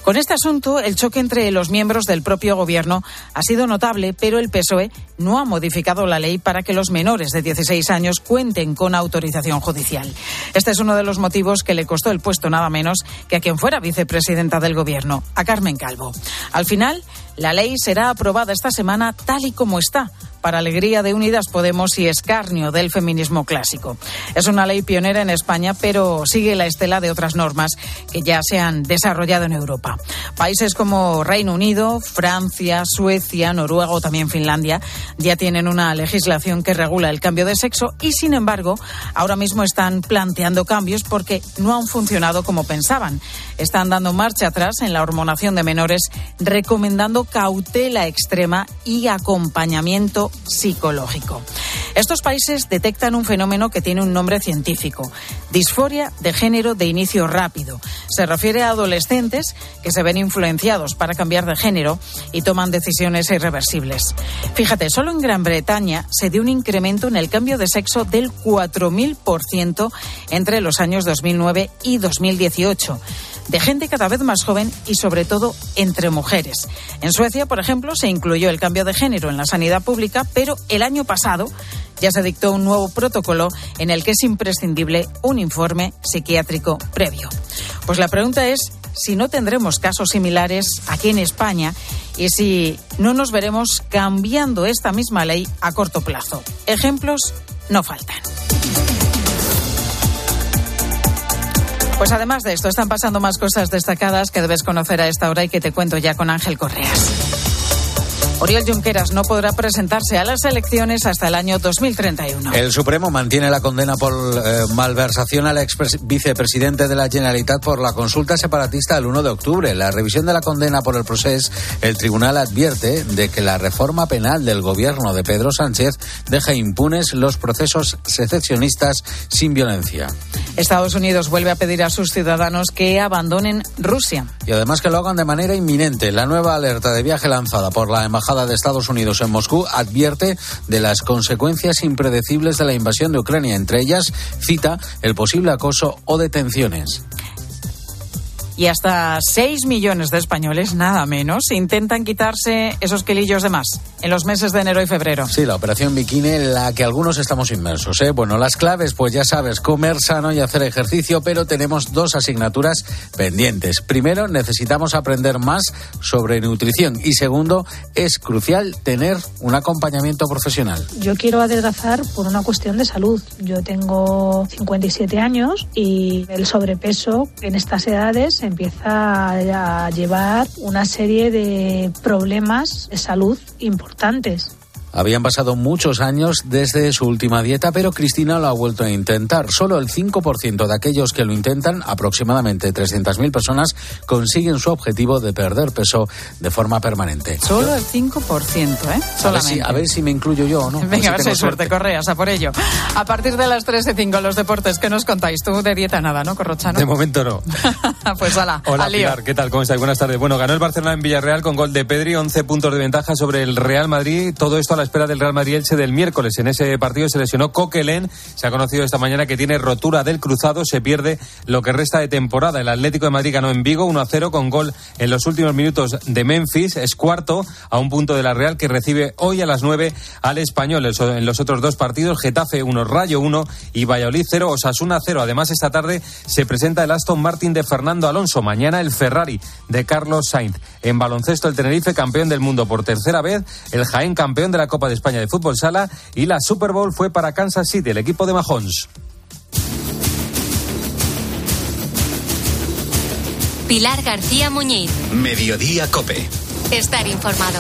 Con este asunto, el choque entre los miembros del propio gobierno ha sido notable, pero el PSOE no ha modificado la ley para que los menores de 16 años cuenten con autorización judicial. Este es uno de los motivos que le costó el puesto nada menos que a quien fuera vicepresidenta del Gobierno, a Carmen Calvo. Al final, la ley será aprobada esta semana tal y como está para alegría de Unidas Podemos y escarnio del feminismo clásico. Es una ley pionera en España, pero sigue la estela de otras normas que ya se han desarrollado en Europa. Países como Reino Unido, Francia, Suecia, Noruega o también Finlandia ya tienen una legislación que regula el cambio de sexo y, sin embargo, ahora mismo están planteando cambios porque no han funcionado como pensaban. Están dando marcha atrás en la hormonación de menores, recomendando cautela extrema y acompañamiento psicológico. Estos países detectan un fenómeno que tiene un nombre científico, disforia de género de inicio rápido. Se refiere a adolescentes que se ven influenciados para cambiar de género y toman decisiones irreversibles. Fíjate, solo en Gran Bretaña se dio un incremento en el cambio de sexo del 4.000% entre los años 2009 y 2018 de gente cada vez más joven y sobre todo entre mujeres. En Suecia, por ejemplo, se incluyó el cambio de género en la sanidad pública, pero el año pasado ya se dictó un nuevo protocolo en el que es imprescindible un informe psiquiátrico previo. Pues la pregunta es si no tendremos casos similares aquí en España y si no nos veremos cambiando esta misma ley a corto plazo. Ejemplos no faltan. Pues además de esto, están pasando más cosas destacadas que debes conocer a esta hora y que te cuento ya con Ángel Correas. Oriol Junqueras no podrá presentarse a las elecciones hasta el año 2031. El Supremo mantiene la condena por eh, malversación al ex vicepresidente de la Generalitat por la consulta separatista el 1 de octubre. La revisión de la condena por el proceso, el tribunal advierte de que la reforma penal del gobierno de Pedro Sánchez deja impunes los procesos secesionistas sin violencia. Estados Unidos vuelve a pedir a sus ciudadanos que abandonen Rusia. Y además que lo hagan de manera inminente. La nueva alerta de viaje lanzada por la Embajada de Estados Unidos en Moscú advierte de las consecuencias impredecibles de la invasión de Ucrania. Entre ellas, cita el posible acoso o detenciones y hasta 6 millones de españoles, nada menos, intentan quitarse esos kilillos de más en los meses de enero y febrero. Sí, la operación bikini en la que algunos estamos inmersos. ¿eh? Bueno, las claves, pues ya sabes, comer sano y hacer ejercicio, pero tenemos dos asignaturas pendientes. Primero, necesitamos aprender más sobre nutrición y segundo, es crucial tener un acompañamiento profesional. Yo quiero adelgazar por una cuestión de salud. Yo tengo 57 años y el sobrepeso en estas edades empieza a llevar una serie de problemas de salud importantes. Habían pasado muchos años desde su última dieta, pero Cristina lo ha vuelto a intentar. Solo el 5% de aquellos que lo intentan, aproximadamente 300.000 personas, consiguen su objetivo de perder peso de forma permanente. Solo el 5%, ¿eh? A ver, si, a ver si me incluyo yo o no. Venga, a ver si tengo hay suerte, Correas, a por ello. A partir de las 3 y 5, los deportes, ¿qué nos contáis? Tú de dieta nada, ¿no, Corrochano? De momento no. pues hala, Hola al. Pilar, ¿qué tal? ¿Cómo estáis? Buenas tardes. Bueno, ganó el Barcelona en Villarreal con gol de Pedri, 11 puntos de ventaja sobre el Real Madrid. Todo esto la espera del Real Madrid Elche del miércoles. En ese partido se lesionó Coquelin. Se ha conocido esta mañana que tiene rotura del cruzado. Se pierde lo que resta de temporada. El Atlético de Madrid ganó en Vigo 1 a 0 con gol en los últimos minutos de Memphis. Es cuarto a un punto de la Real que recibe hoy a las 9 al Español. En los otros dos partidos, Getafe 1, Rayo 1 y Valladolid 0, Osasuna 0. Además, esta tarde se presenta el Aston Martin de Fernando Alonso. Mañana el Ferrari de Carlos Sainz. En baloncesto, el Tenerife campeón del mundo por tercera vez. El Jaén campeón de la Copa de España de Fútbol Sala. Y la Super Bowl fue para Kansas City, el equipo de Mahomes. Pilar García Muñiz. Mediodía Cope. Estar informado.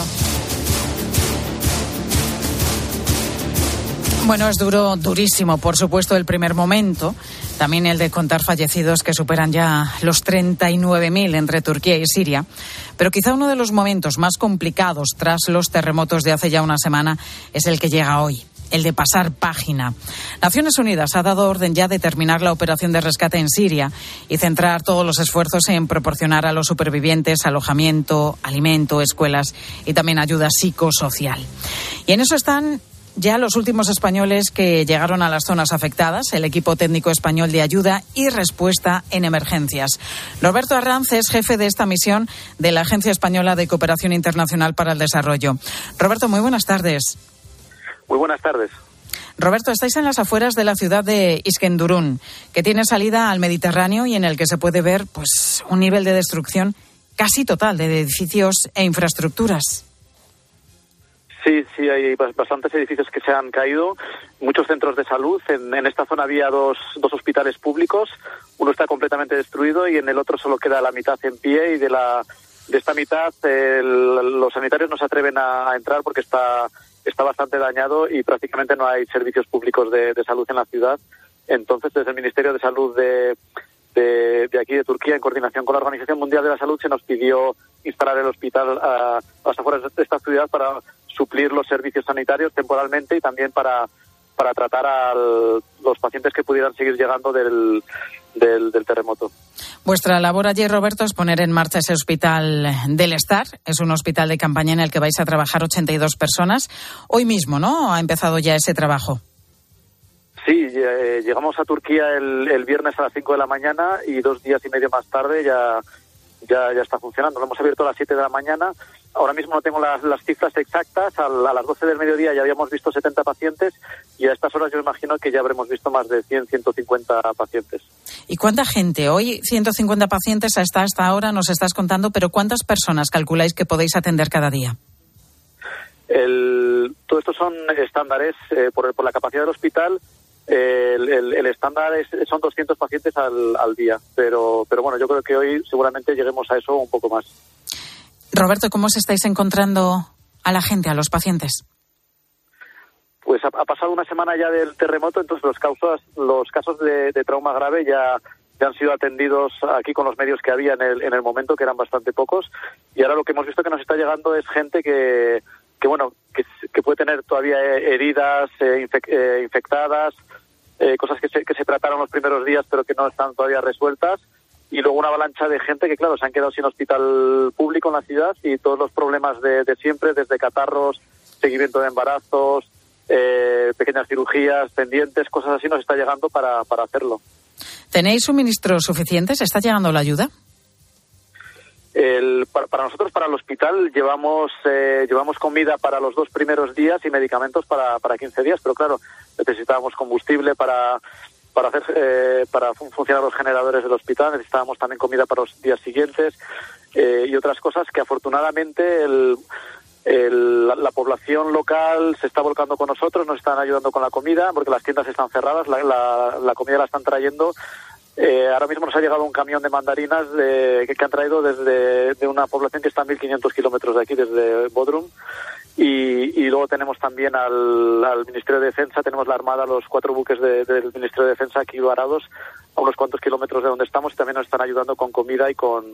Bueno, es duro, durísimo, por supuesto, el primer momento. También el de contar fallecidos que superan ya los 39.000 entre Turquía y Siria. Pero quizá uno de los momentos más complicados tras los terremotos de hace ya una semana es el que llega hoy el de pasar página. Naciones Unidas ha dado orden ya de terminar la operación de rescate en Siria y centrar todos los esfuerzos en proporcionar a los supervivientes alojamiento, alimento, escuelas y también ayuda psicosocial. Y en eso están ya los últimos españoles que llegaron a las zonas afectadas, el equipo técnico español de ayuda y respuesta en emergencias. Roberto Arranz es jefe de esta misión de la Agencia Española de Cooperación Internacional para el Desarrollo. Roberto, muy buenas tardes. Muy buenas tardes. Roberto, estáis en las afueras de la ciudad de Iskenderun, que tiene salida al Mediterráneo y en el que se puede ver pues un nivel de destrucción casi total de edificios e infraestructuras. Sí, sí, hay bastantes edificios que se han caído, muchos centros de salud. En, en, esta zona había dos, dos hospitales públicos, uno está completamente destruido y en el otro solo queda la mitad en pie y de, la, de esta mitad el, los sanitarios no se atreven a, entrar porque está, está bastante dañado y prácticamente no hay servicios públicos de, salud en la ciudad. Entonces, desde el Ministerio de Salud de, de, aquí de Turquía, en coordinación con la Organización Mundial de la Salud, se nos pidió instalar el hospital a, a las de esta ciudad para suplir los servicios sanitarios temporalmente y también para, para tratar a los pacientes que pudieran seguir llegando del, del, del, terremoto. Vuestra labor allí, Roberto, es poner en marcha ese hospital del Estar. Es un hospital de campaña en el que vais a trabajar 82 personas. Hoy mismo, ¿no? Ha empezado ya ese trabajo. Sí, eh, llegamos a Turquía el, el, viernes a las 5 de la mañana y dos días y medio más tarde ya, ya, ya está funcionando. Lo hemos abierto a las 7 de la mañana. Ahora mismo no tengo las, las cifras exactas. A, a, las 12 del mediodía ya habíamos visto 70 pacientes y a estas horas yo imagino que ya habremos visto más de 100, 150 pacientes. ¿Y cuánta gente? Hoy 150 pacientes hasta esta hora nos estás contando, pero ¿cuántas personas calculáis que podéis atender cada día? El, todo esto son estándares eh, por, por la capacidad del hospital el, el, el, estándar es, son 200 pacientes al, al, día, pero, pero bueno, yo creo que hoy seguramente lleguemos a eso un poco más. Roberto, ¿cómo os estáis encontrando a la gente, a los pacientes? Pues ha, pasado una semana ya del terremoto, entonces los, causas, los casos de, trauma grave ya, ya han sido atendidos aquí con los medios que había en el, en el momento, que eran bastante pocos, y ahora lo que hemos visto que nos está llegando es gente que, que bueno, que, puede tener todavía heridas eh, infec, eh, infectadas, eh, cosas que se, que se trataron los primeros días pero que no están todavía resueltas y luego una avalancha de gente que claro se han quedado sin hospital público en la ciudad y todos los problemas de, de siempre desde catarros seguimiento de embarazos eh, pequeñas cirugías pendientes cosas así nos está llegando para, para hacerlo. Tenéis suministros suficientes está llegando la ayuda el, para, para, nosotros, para el hospital, llevamos eh, llevamos comida para los dos primeros días y medicamentos para, para 15 días, pero claro, necesitábamos combustible para, para hacer eh, para funcionar los generadores del hospital, necesitábamos también comida para los días siguientes eh, y otras cosas que afortunadamente el, el, la, la, población local se está volcando con nosotros, nos están ayudando con la comida, porque las tiendas están cerradas, la, la, la comida la están trayendo Eh, ahora mismo nos ha llegado un camión de mandarinas de, que, han traído desde de una población que está a 1.500 kilómetros de aquí, desde Bodrum. Y, y luego tenemos también al, al Ministerio de Defensa, tenemos la Armada, los cuatro buques de- del Ministerio de Defensa aquí varados a unos cuantos kilómetros de donde estamos y también nos están ayudando con comida y con,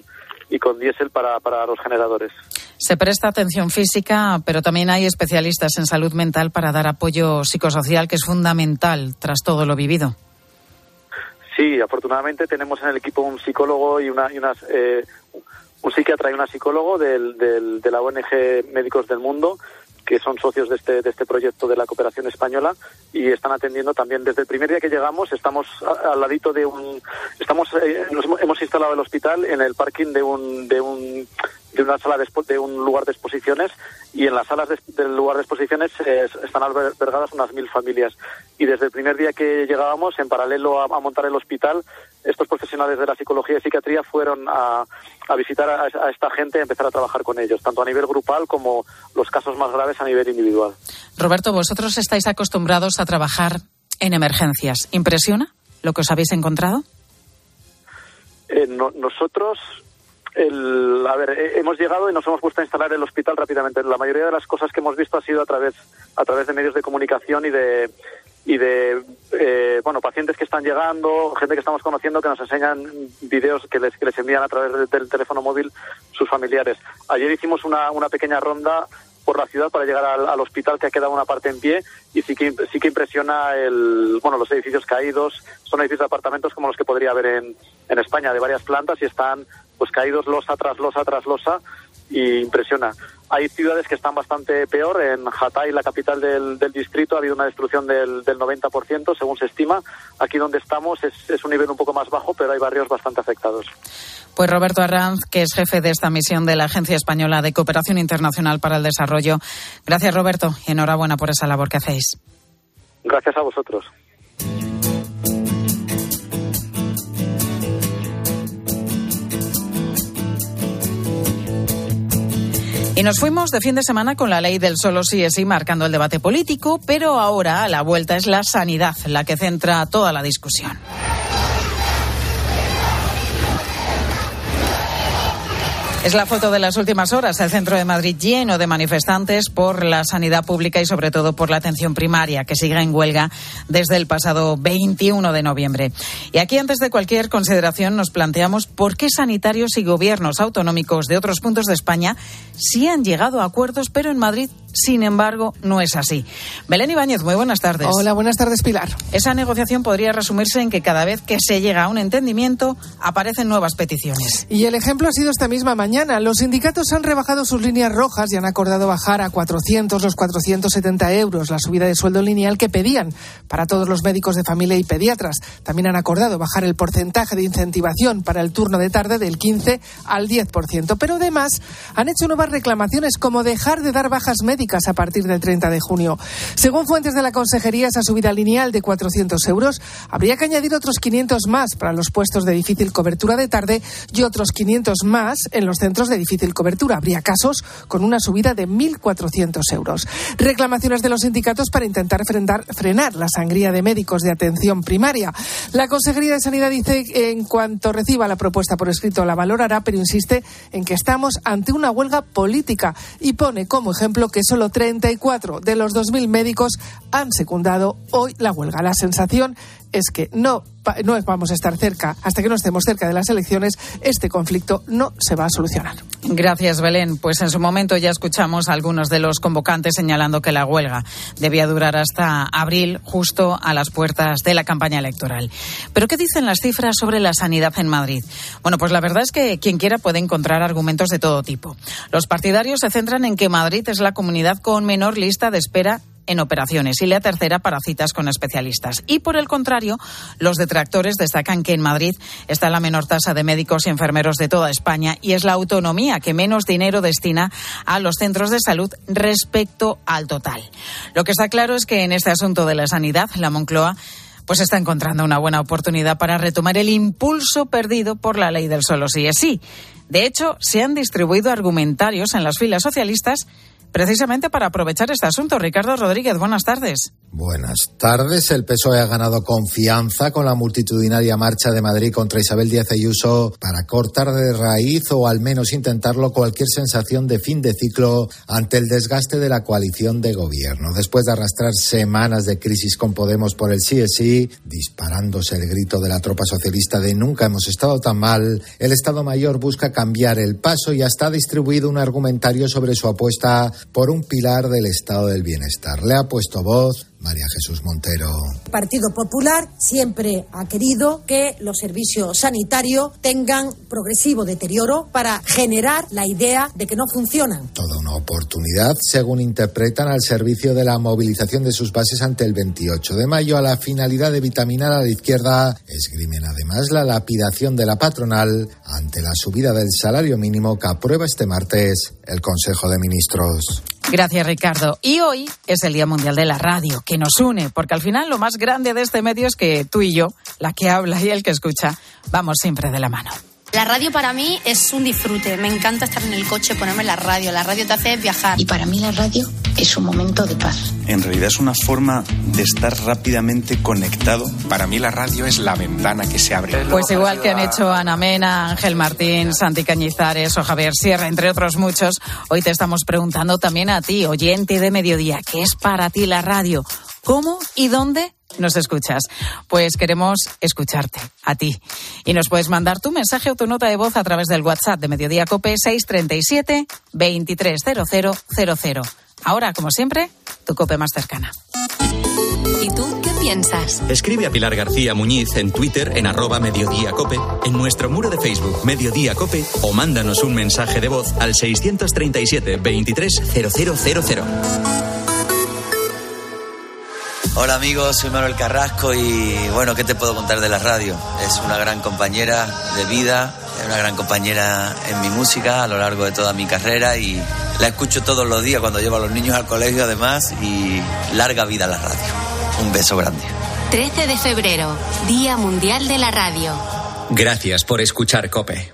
y con diésel para, para los generadores. Se presta atención física, pero también hay especialistas en salud mental para dar apoyo psicosocial, que es fundamental tras todo lo vivido. Sí, afortunadamente tenemos en el equipo un psicólogo y una, y unas, eh, un psiquiatra y una psicólogo del, del- de la ONG Médicos del Mundo que son socios de este, de este proyecto de la cooperación española y están atendiendo también desde el primer día que llegamos. Estamos al ladito de un estamos eh, nos hemos instalado el hospital en el parking de un de un de una sala de, de un lugar de exposiciones y en las salas de- del lugar de exposiciones eh, están albergadas unas mil familias y desde el primer día que llegábamos en paralelo a, a montar el hospital estos profesionales de la psicología y psiquiatría fueron a, a visitar a, a esta gente y empezar a trabajar con ellos tanto a nivel grupal como los casos más graves a nivel individual Roberto, vosotros estáis acostumbrados a trabajar en emergencias. ¿Impresiona lo que os habéis encontrado? Eh, no- nosotros, el- a ver, eh, hemos llegado y nos hemos puesto a instalar el hospital rápidamente. La mayoría de las cosas que hemos visto ha sido a través, a través de medios de comunicación y de y de eh, bueno pacientes que están llegando, gente que estamos conociendo que nos enseñan videos que les, que les envían a través de- del teléfono móvil sus familiares. Ayer hicimos una, una pequeña ronda por la ciudad para llegar al, al hospital que ha quedado una parte en pie y sí que sí que impresiona el bueno los edificios caídos son edificios de apartamentos como los que podría haber en, en España de varias plantas y están pues caídos losa tras losa tras losa y impresiona. Hay ciudades que están bastante peor. En Hatay la capital del, del distrito ha habido una destrucción del, del 90% según se estima. Aquí donde estamos es, es un nivel un poco más bajo pero hay barrios bastante afectados. Pues Roberto Arranz, que es jefe de esta misión de la Agencia Española de Cooperación Internacional para el Desarrollo. Gracias, Roberto, y enhorabuena por esa labor que hacéis. gracias a vosotros Y nos fuimos de fin de semana con la ley del solo sí es sí marcando el debate político, pero ahora la vuelta es la sanidad la que centra toda la discusión. Es la foto de las últimas horas. El centro de Madrid lleno de manifestantes por la sanidad pública y sobre todo por la atención primaria, que sigue en huelga desde el pasado 21 de noviembre. Y aquí, antes de cualquier consideración, nos planteamos por qué sanitarios y gobiernos autonómicos de otros puntos de España sí han llegado a acuerdos, pero en Madrid, sin embargo, no es así. Belén Ibáñez, muy buenas tardes. Hola, buenas tardes, Pilar. Esa negociación podría resumirse en que cada vez que se llega a un entendimiento aparecen nuevas peticiones. Y el ejemplo ha sido esta misma mañana. Los sindicatos han rebajado sus líneas rojas y han acordado bajar a 400 los 470 euros la subida de sueldo lineal que pedían para todos los médicos de familia y pediatras. También han acordado bajar el porcentaje de incentivación para el turno de tarde del 15 al 10%. Pero además han hecho nuevas reclamaciones como dejar de dar bajas médicas a partir del 30 de junio. Según fuentes de la Consejería, esa subida lineal de 400 euros habría que añadir otros 500 más para los puestos de difícil cobertura de tarde y otros 500 más en los centros de difícil cobertura. Habría casos con una subida de 1.400 euros. Reclamaciones de los sindicatos para intentar frenar, frenar la sangría de médicos de atención primaria. La Consejería de Sanidad dice que en cuanto reciba la propuesta por escrito la valorará, pero insiste en que estamos ante una huelga política y pone como ejemplo que solo 34 de los 2.000 médicos han secundado hoy la huelga. La sensación es que no, no vamos a estar cerca, hasta que no estemos cerca de las elecciones, este conflicto no se va a solucionar. Gracias, Belén. Pues en su momento ya escuchamos a algunos de los convocantes señalando que la huelga debía durar hasta abril, justo a las puertas de la campaña electoral. Pero ¿qué dicen las cifras sobre la sanidad en Madrid? Bueno, pues la verdad es que quien quiera puede encontrar argumentos de todo tipo. Los partidarios se centran en que Madrid es la comunidad con menor lista de espera en operaciones y la tercera para citas con especialistas. Y por el contrario, los detractores destacan que en Madrid está la menor tasa de médicos y enfermeros de toda España y es la autonomía que menos dinero destina a los centros de salud respecto al total. Lo que está claro es que en este asunto de la sanidad, la Moncloa pues está encontrando una buena oportunidad para retomar el impulso perdido por la ley del solo sí es sí. De hecho, se han distribuido argumentarios en las filas socialistas precisamente para aprovechar este asunto. Ricardo Rodríguez, buenas tardes. Buenas tardes. El PSOE ha ganado confianza con la multitudinaria marcha de Madrid contra Isabel Díaz Ayuso para cortar de raíz o al menos intentarlo cualquier sensación de fin de ciclo ante el desgaste de la coalición de gobierno. Después de arrastrar semanas de crisis con Podemos por el sí es sí, disparándose el grito de la tropa socialista de nunca hemos estado tan mal, el Estado Mayor busca cambiar el paso y hasta ha distribuido un argumentario sobre su apuesta por un pilar del estado del bienestar. Le ha puesto voz María Jesús Montero. Partido Popular siempre ha querido que los servicios sanitarios tengan progresivo deterioro para generar la idea de que no funcionan. Toda una oportunidad, según interpretan al servicio de la movilización de sus bases ante el 28 de mayo, a la finalidad de vitaminar a la izquierda, esgrimen además la lapidación de la patronal ante la subida del salario mínimo que aprueba este martes el Consejo de Ministros. Gracias, Ricardo. Y hoy es el Día Mundial de la Radio, que nos une, porque al final lo más grande de este medio es que tú y yo, la que habla y el que escucha, vamos siempre de la mano. La radio para mí es un disfrute. Me encanta estar en el coche, ponerme la radio. La radio te hace viajar. Y para mí la radio es un momento de paz. En realidad es una forma de estar rápidamente conectado. Para mí la radio es la ventana que se abre. Pues igual que han hecho Ana Mena, Ángel Martín, Santi Cañizares o Javier Sierra, entre otros muchos, hoy te estamos preguntando también a ti, oyente de Mediodía, ¿qué es para ti la radio? ¿Cómo y dónde nos escuchas? Pues queremos escucharte, a ti. Y nos puedes mandar tu mensaje o tu nota de voz a través del WhatsApp de Mediodía Cope 637 230000. Ahora, como siempre, tu cope más cercana. ¿Y tú qué piensas? Escribe a Pilar García Muñiz en Twitter en arroba Mediodía Cope, en nuestro muro de Facebook Mediodía Cope o mándanos un mensaje de voz al 637 230000. Hola amigos, soy Manuel Carrasco y bueno, ¿qué te puedo contar de la radio? Es una gran compañera de vida, es una gran compañera en mi música a lo largo de toda mi carrera y la escucho todos los días cuando llevo a los niños al colegio además y larga vida a la radio. Un beso grande. 13 de febrero, Día Mundial de la Radio. Gracias por escuchar Cope.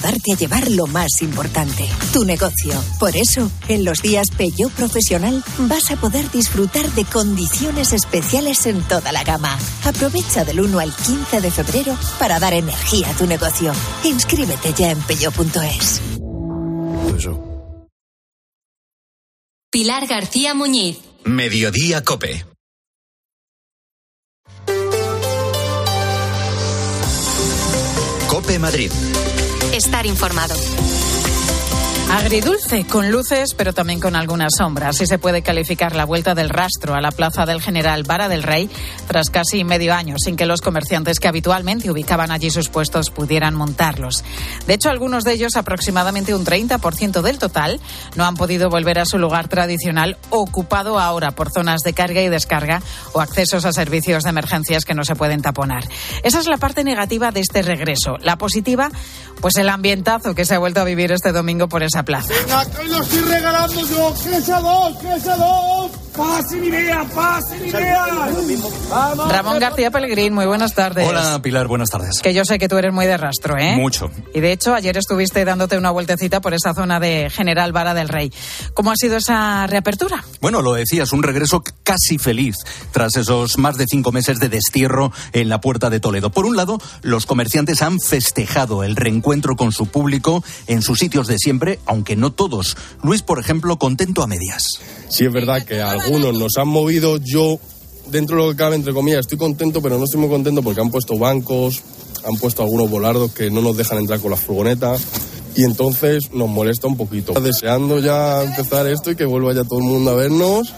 ayudarte a llevar lo más importante, tu negocio. Por eso, en los días Peugeot Profesional vas a poder disfrutar de condiciones especiales en toda la gama. Aprovecha del 1 al 15 de febrero para dar energía a tu negocio. Inscríbete ya en peugeot.es. Pilar García Muñiz. Mediodía Cope. Cope Madrid. Estar informado. Agridulce, con luces, pero también con algunas sombras. Así se puede calificar la vuelta del rastro a la plaza del General Vara del Rey tras casi medio año, sin que los comerciantes que habitualmente ubicaban allí sus puestos pudieran montarlos. De hecho, algunos de ellos, aproximadamente un 30% del total, no han podido volver a su lugar tradicional, ocupado ahora por zonas de carga y descarga o accesos a servicios de emergencias que no se pueden taponar. Esa es la parte negativa de este regreso. La positiva, pues el ambientazo que se ha vuelto a vivir este domingo por esa Venga, que lo estoy regalando yo. ¡Que sea dos! ¡Que sea dos! ¡Pasen idea! ¡Pasen idea! Ramón García Pellegrín, muy buenas tardes. Hola Pilar, buenas tardes. Que yo sé que tú eres muy de rastro, ¿eh? Mucho. Y de hecho, ayer estuviste dándote una vueltecita por esa zona de General Vara del Rey. ¿Cómo ha sido esa reapertura? Bueno, lo decías, un regreso casi feliz tras esos más de cinco meses de destierro en la puerta de Toledo. Por un lado, los comerciantes han festejado el reencuentro con su público en sus sitios de siempre, aunque no todos. Luis, por ejemplo, contento a medias. Sí, es verdad que algunos nos han movido. Yo, dentro de lo que cabe, entre comillas, estoy contento, pero no estoy muy contento porque han puesto bancos, han puesto algunos volardos que no nos dejan entrar con las furgonetas. Y entonces nos molesta un poquito. Deseando ya empezar esto y que vuelva ya todo el mundo a vernos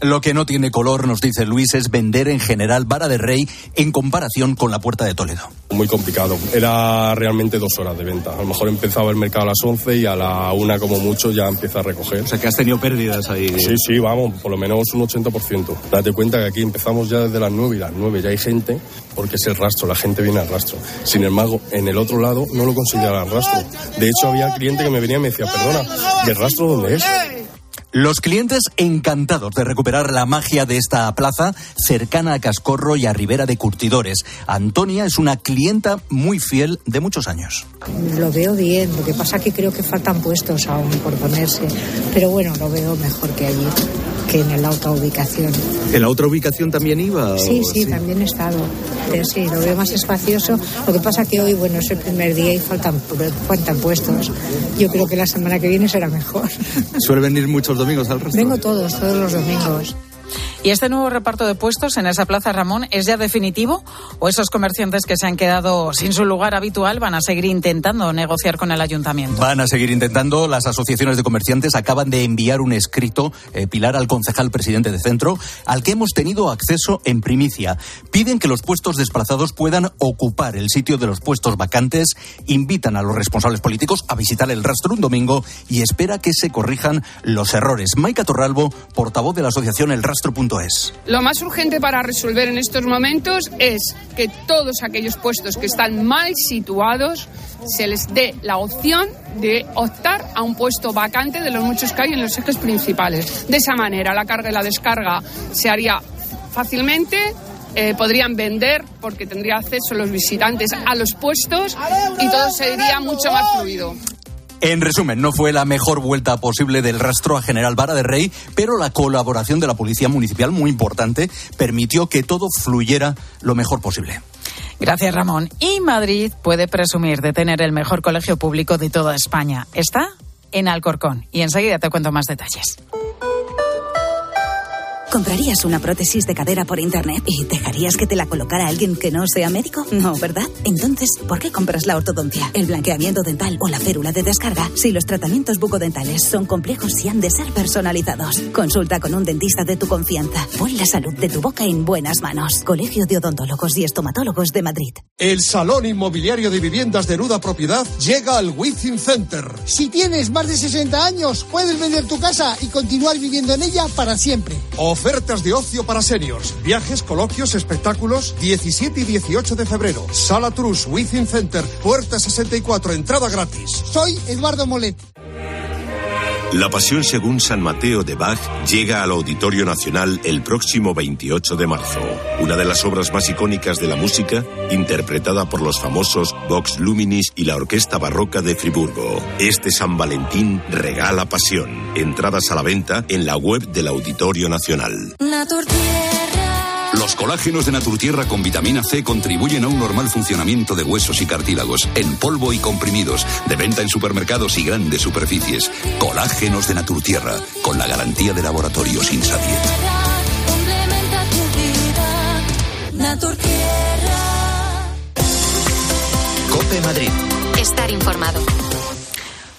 lo que no tiene color, nos dice Luis, es vender en general vara de rey en comparación con la puerta de Toledo. Muy complicado. Era realmente dos horas de venta. A lo mejor empezaba el mercado a las 11 y a la una como mucho ya empieza a recoger. O sea que has tenido pérdidas ahí. Sí, sí, vamos, por lo menos un 80%. Date cuenta que aquí empezamos ya desde las 9 y las 9 ya hay gente porque es el rastro, la gente viene al rastro. Sin embargo, en el otro lado no lo consideran rastro. De hecho, había cliente que me venía y me decía, perdona, ¿y el rastro dónde es? Los clientes encantados de recuperar la magia de esta plaza cercana a Cascorro y a Ribera de Curtidores. Antonia es una clienta muy fiel de muchos años. Lo veo bien, lo que pasa que creo que faltan puestos aún por ponerse, pero bueno, lo veo mejor que allí que en la otra ubicación. ¿En la otra ubicación también iba? Sí, sí, también he estado. Pero sí, lo veo más espacioso. Lo que pasa que hoy, bueno, es el primer día y faltan, faltan puestos. Yo creo que la semana que viene será mejor. ¿Suele venir muchos domingos al resto? Vengo todos, todos los domingos. ¿Y este nuevo reparto de puestos en esa Plaza Ramón es ya definitivo? ¿O esos comerciantes que se han quedado sin su lugar habitual van a seguir intentando negociar con el ayuntamiento? Van a seguir intentando. Las asociaciones de comerciantes acaban de enviar un escrito, eh, Pilar, al concejal presidente de centro, al que hemos tenido acceso en primicia. Piden que los puestos desplazados puedan ocupar el sitio de los puestos vacantes, invitan a los responsables políticos a visitar el rastro un domingo y espera que se corrijan los errores. Maika Torralbo, portavoz de la asociación El Rastro lo más urgente para resolver en estos momentos es que todos aquellos puestos que están mal situados se les dé la opción de optar a un puesto vacante de los muchos que hay en los ejes principales. De esa manera, la carga y la descarga se haría fácilmente, eh, podrían vender porque tendría acceso los visitantes a los puestos y todo sería mucho más fluido. En resumen, no fue la mejor vuelta posible del rastro a General Vara de Rey, pero la colaboración de la Policía Municipal, muy importante, permitió que todo fluyera lo mejor posible. Gracias, Ramón. Y Madrid puede presumir de tener el mejor colegio público de toda España. Está en Alcorcón. Y enseguida te cuento más detalles. ¿Comprarías una prótesis de cadera por internet y dejarías que te la colocara alguien que no sea médico? No, ¿verdad? Entonces, ¿por qué compras la ortodoncia, el blanqueamiento dental o la férula de descarga si los tratamientos bucodentales son complejos y han de ser personalizados? Consulta con un dentista de tu confianza. Pon la salud de tu boca en buenas manos. Colegio de Odontólogos y Estomatólogos de Madrid. El Salón Inmobiliario de Viviendas de Nuda Propiedad llega al Wizzing Center. Si tienes más de 60 años, puedes vender tu casa y continuar viviendo en ella para siempre. Ofertas de ocio para seniors, viajes, coloquios, espectáculos, 17 y 18 de febrero. Sala Trus, Within Center, puerta 64, entrada gratis. Soy Eduardo Molet. La Pasión según San Mateo de Bach llega al Auditorio Nacional el próximo 28 de marzo. Una de las obras más icónicas de la música, interpretada por los famosos Vox Luminis y la Orquesta Barroca de Friburgo. Este San Valentín regala pasión. Entradas a la venta en la web del Auditorio Nacional. Los colágenos de Naturtierra con vitamina C contribuyen a un normal funcionamiento de huesos y cartílagos, en polvo y comprimidos, de venta en supermercados y grandes superficies. Colágenos de Naturtierra, con la garantía de laboratorios Insadiet. Cope Madrid. Estar informado.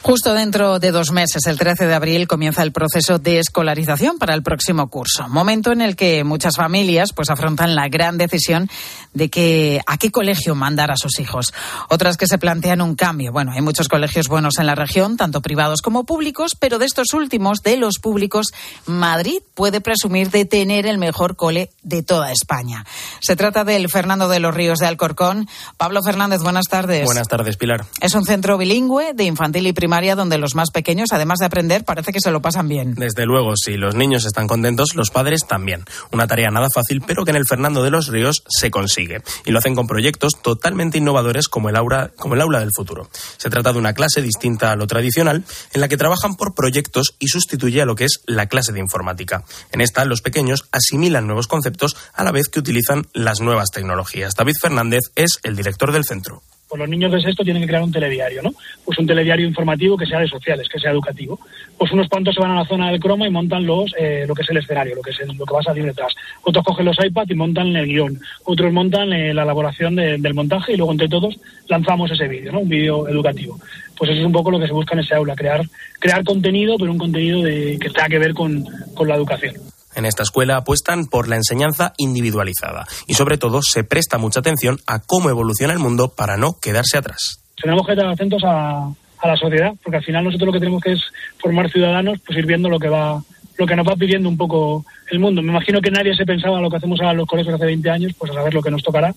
Justo dentro de dos meses, el 13 de abril, comienza el proceso de escolarización para el próximo curso. Momento en el que muchas familias pues afrontan la gran decisión de que a qué colegio mandar a sus hijos. Otras que se plantean un cambio. Bueno, hay muchos colegios buenos en la región, tanto privados como públicos, pero de estos últimos, de los públicos, Madrid puede presumir de tener el mejor cole de toda España. Se trata del Fernando de los Ríos de Alcorcón. Pablo Fernández, buenas tardes. Buenas tardes, Pilar. Es un centro bilingüe de infantil y primaria donde los más pequeños, además de aprender, parece que se lo pasan bien. Desde luego, si los niños están contentos, los padres también. Una tarea nada fácil, pero que en el Fernando de los Ríos se consigue. Y lo hacen con proyectos totalmente innovadores como el, aula, como el aula del futuro. Se trata de una clase distinta a lo tradicional, en la que trabajan por proyectos y sustituye a lo que es la clase de informática. En esta, los pequeños asimilan nuevos conceptos a la vez que utilizan las nuevas tecnologías. David Fernández es el director del centro pues los niños de sexto tienen que crear un telediario, ¿no? Pues un telediario informativo que sea de sociales, que sea educativo. Pues unos cuantos se van a la zona del croma y montan los, eh, lo que es el escenario, lo que es lo que va a salir detrás. Otros cogen los iPads y montan el guion. Otros montan eh, la elaboración del montaje y luego entre todos lanzamos ese vídeo, ¿no? Un vídeo educativo. Pues eso es un poco lo que se busca en ese aula, crear, crear contenido, pero un contenido de, que tenga que ver con, con la educación. En esta escuela apuestan por la enseñanza individualizada y sobre todo se presta mucha atención a cómo evoluciona el mundo para no quedarse atrás. Tenemos que estar atentos a, la sociedad, porque al final nosotros lo que tenemos que es formar ciudadanos, pues ir viendo lo que va lo que nos va pidiendo un poco el mundo. Me imagino que nadie se pensaba lo que hacemos a los colegios hace 20 años, pues a saber lo que nos tocará.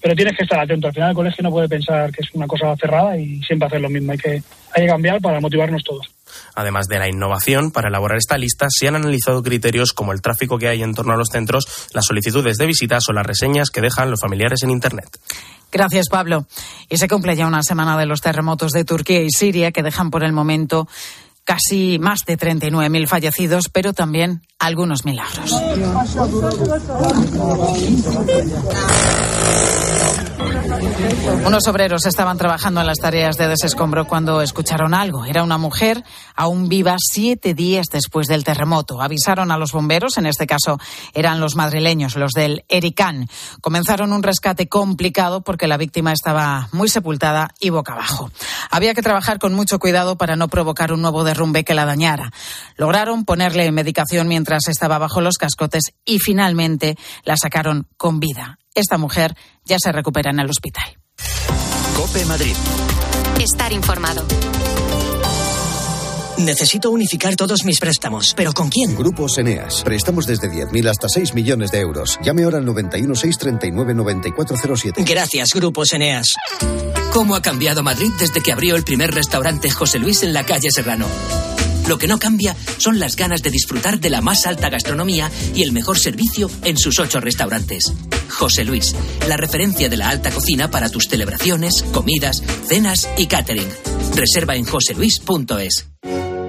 Pero tienes que estar atento. Al final el colegio no puede pensar que es una cosa cerrada y siempre hacer lo mismo. Hay que, hay que cambiar para motivarnos todos. Además de la innovación, para elaborar esta lista se han analizado criterios como el tráfico que hay en torno a los centros, las solicitudes de visitas o las reseñas que dejan los familiares en Internet. Gracias, Pablo. Y se cumple ya una semana de los terremotos de Turquía y Siria que dejan por el momento casi más de 39.000 fallecidos, pero también algunos milagros. Unos obreros estaban trabajando en las tareas de desescombro cuando escucharon algo. Era una mujer aún viva siete días después del terremoto. Avisaron a los bomberos, en este caso eran los madrileños, los del Ericán. Comenzaron un rescate complicado porque la víctima estaba muy sepultada y boca abajo. Había que trabajar con mucho cuidado para no provocar un nuevo derrumbe que la dañara. Lograron ponerle medicación mientras estaba bajo los cascotes y finalmente la sacaron con vida. Esta mujer ya se recupera en el hospital. Cope Madrid. Estar informado. Necesito unificar todos mis préstamos. ¿Pero con quién? Grupos Eneas. Préstamos desde 10.000 hasta 6 millones de euros. Llame ahora al 91 639 9407. Gracias, Grupos Eneas. ¿Cómo ha cambiado Madrid desde que abrió el primer restaurante José Luis en la calle Serrano? Lo que no cambia son las ganas de disfrutar de la más alta gastronomía y el mejor servicio en sus ocho restaurantes. José Luis, la referencia de la alta cocina para tus celebraciones, comidas, cenas y catering. Reserva en joseluis.es.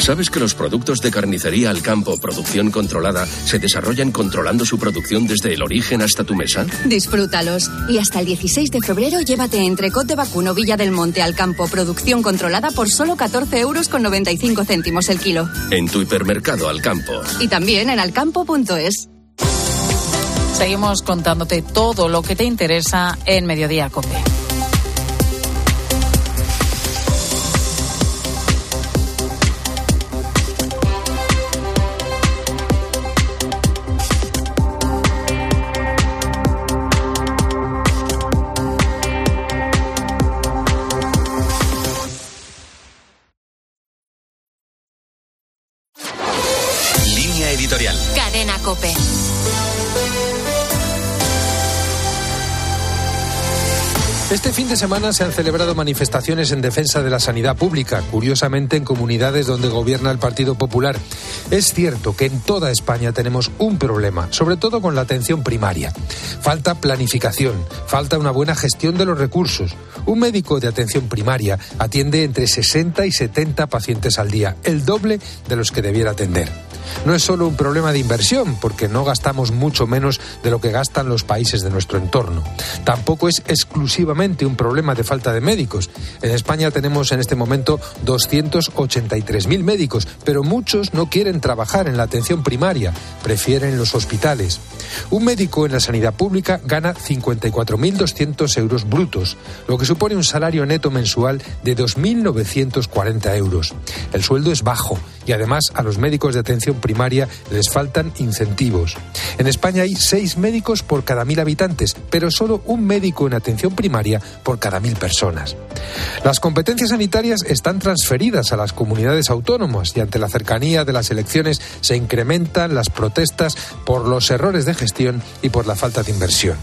¿Sabes que los productos de carnicería al campo, producción controlada, se desarrollan controlando su producción desde el origen hasta tu mesa? Disfrútalos. Y hasta el 16 de febrero llévate entrecot de vacuno Villa del Monte al campo, producción controlada por solo 14 euros con 95 céntimos el kilo. En tu hipermercado al campo. Y también en alcampo.es. Seguimos contándote todo lo que te interesa en Mediodía Cope. Semana se han celebrado manifestaciones en defensa de la sanidad pública, curiosamente en comunidades donde gobierna el Partido Popular. Es cierto que en toda España tenemos un problema, sobre todo con la atención primaria. Falta planificación, falta una buena gestión de los recursos. Un médico de atención primaria atiende entre 60 y 70 pacientes al día, el doble de los que debiera atender. No es solo un problema de inversión, porque no gastamos mucho menos de lo que gastan los países de nuestro entorno. Tampoco es exclusivamente un problema de falta de médicos. En España tenemos en este momento 283.000 médicos, pero muchos no quieren trabajar en la atención primaria, prefieren los hospitales. Un médico en la sanidad pública gana 54.200 euros brutos, lo que supone un salario neto mensual de 2.940 euros. El sueldo es bajo y además a los médicos de primaria les faltan incentivos. En España hay seis médicos por cada mil habitantes, pero solo un médico en atención primaria por cada mil personas. Las competencias sanitarias están transferidas a las comunidades autónomas y ante la cercanía de las elecciones se incrementan las protestas por los errores de gestión y por la falta de inversión.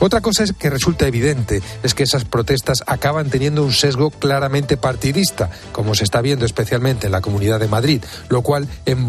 Otra cosa es que resulta evidente es que esas protestas acaban teniendo un sesgo claramente partidista, como se está viendo especialmente en la Comunidad de Madrid, lo cual en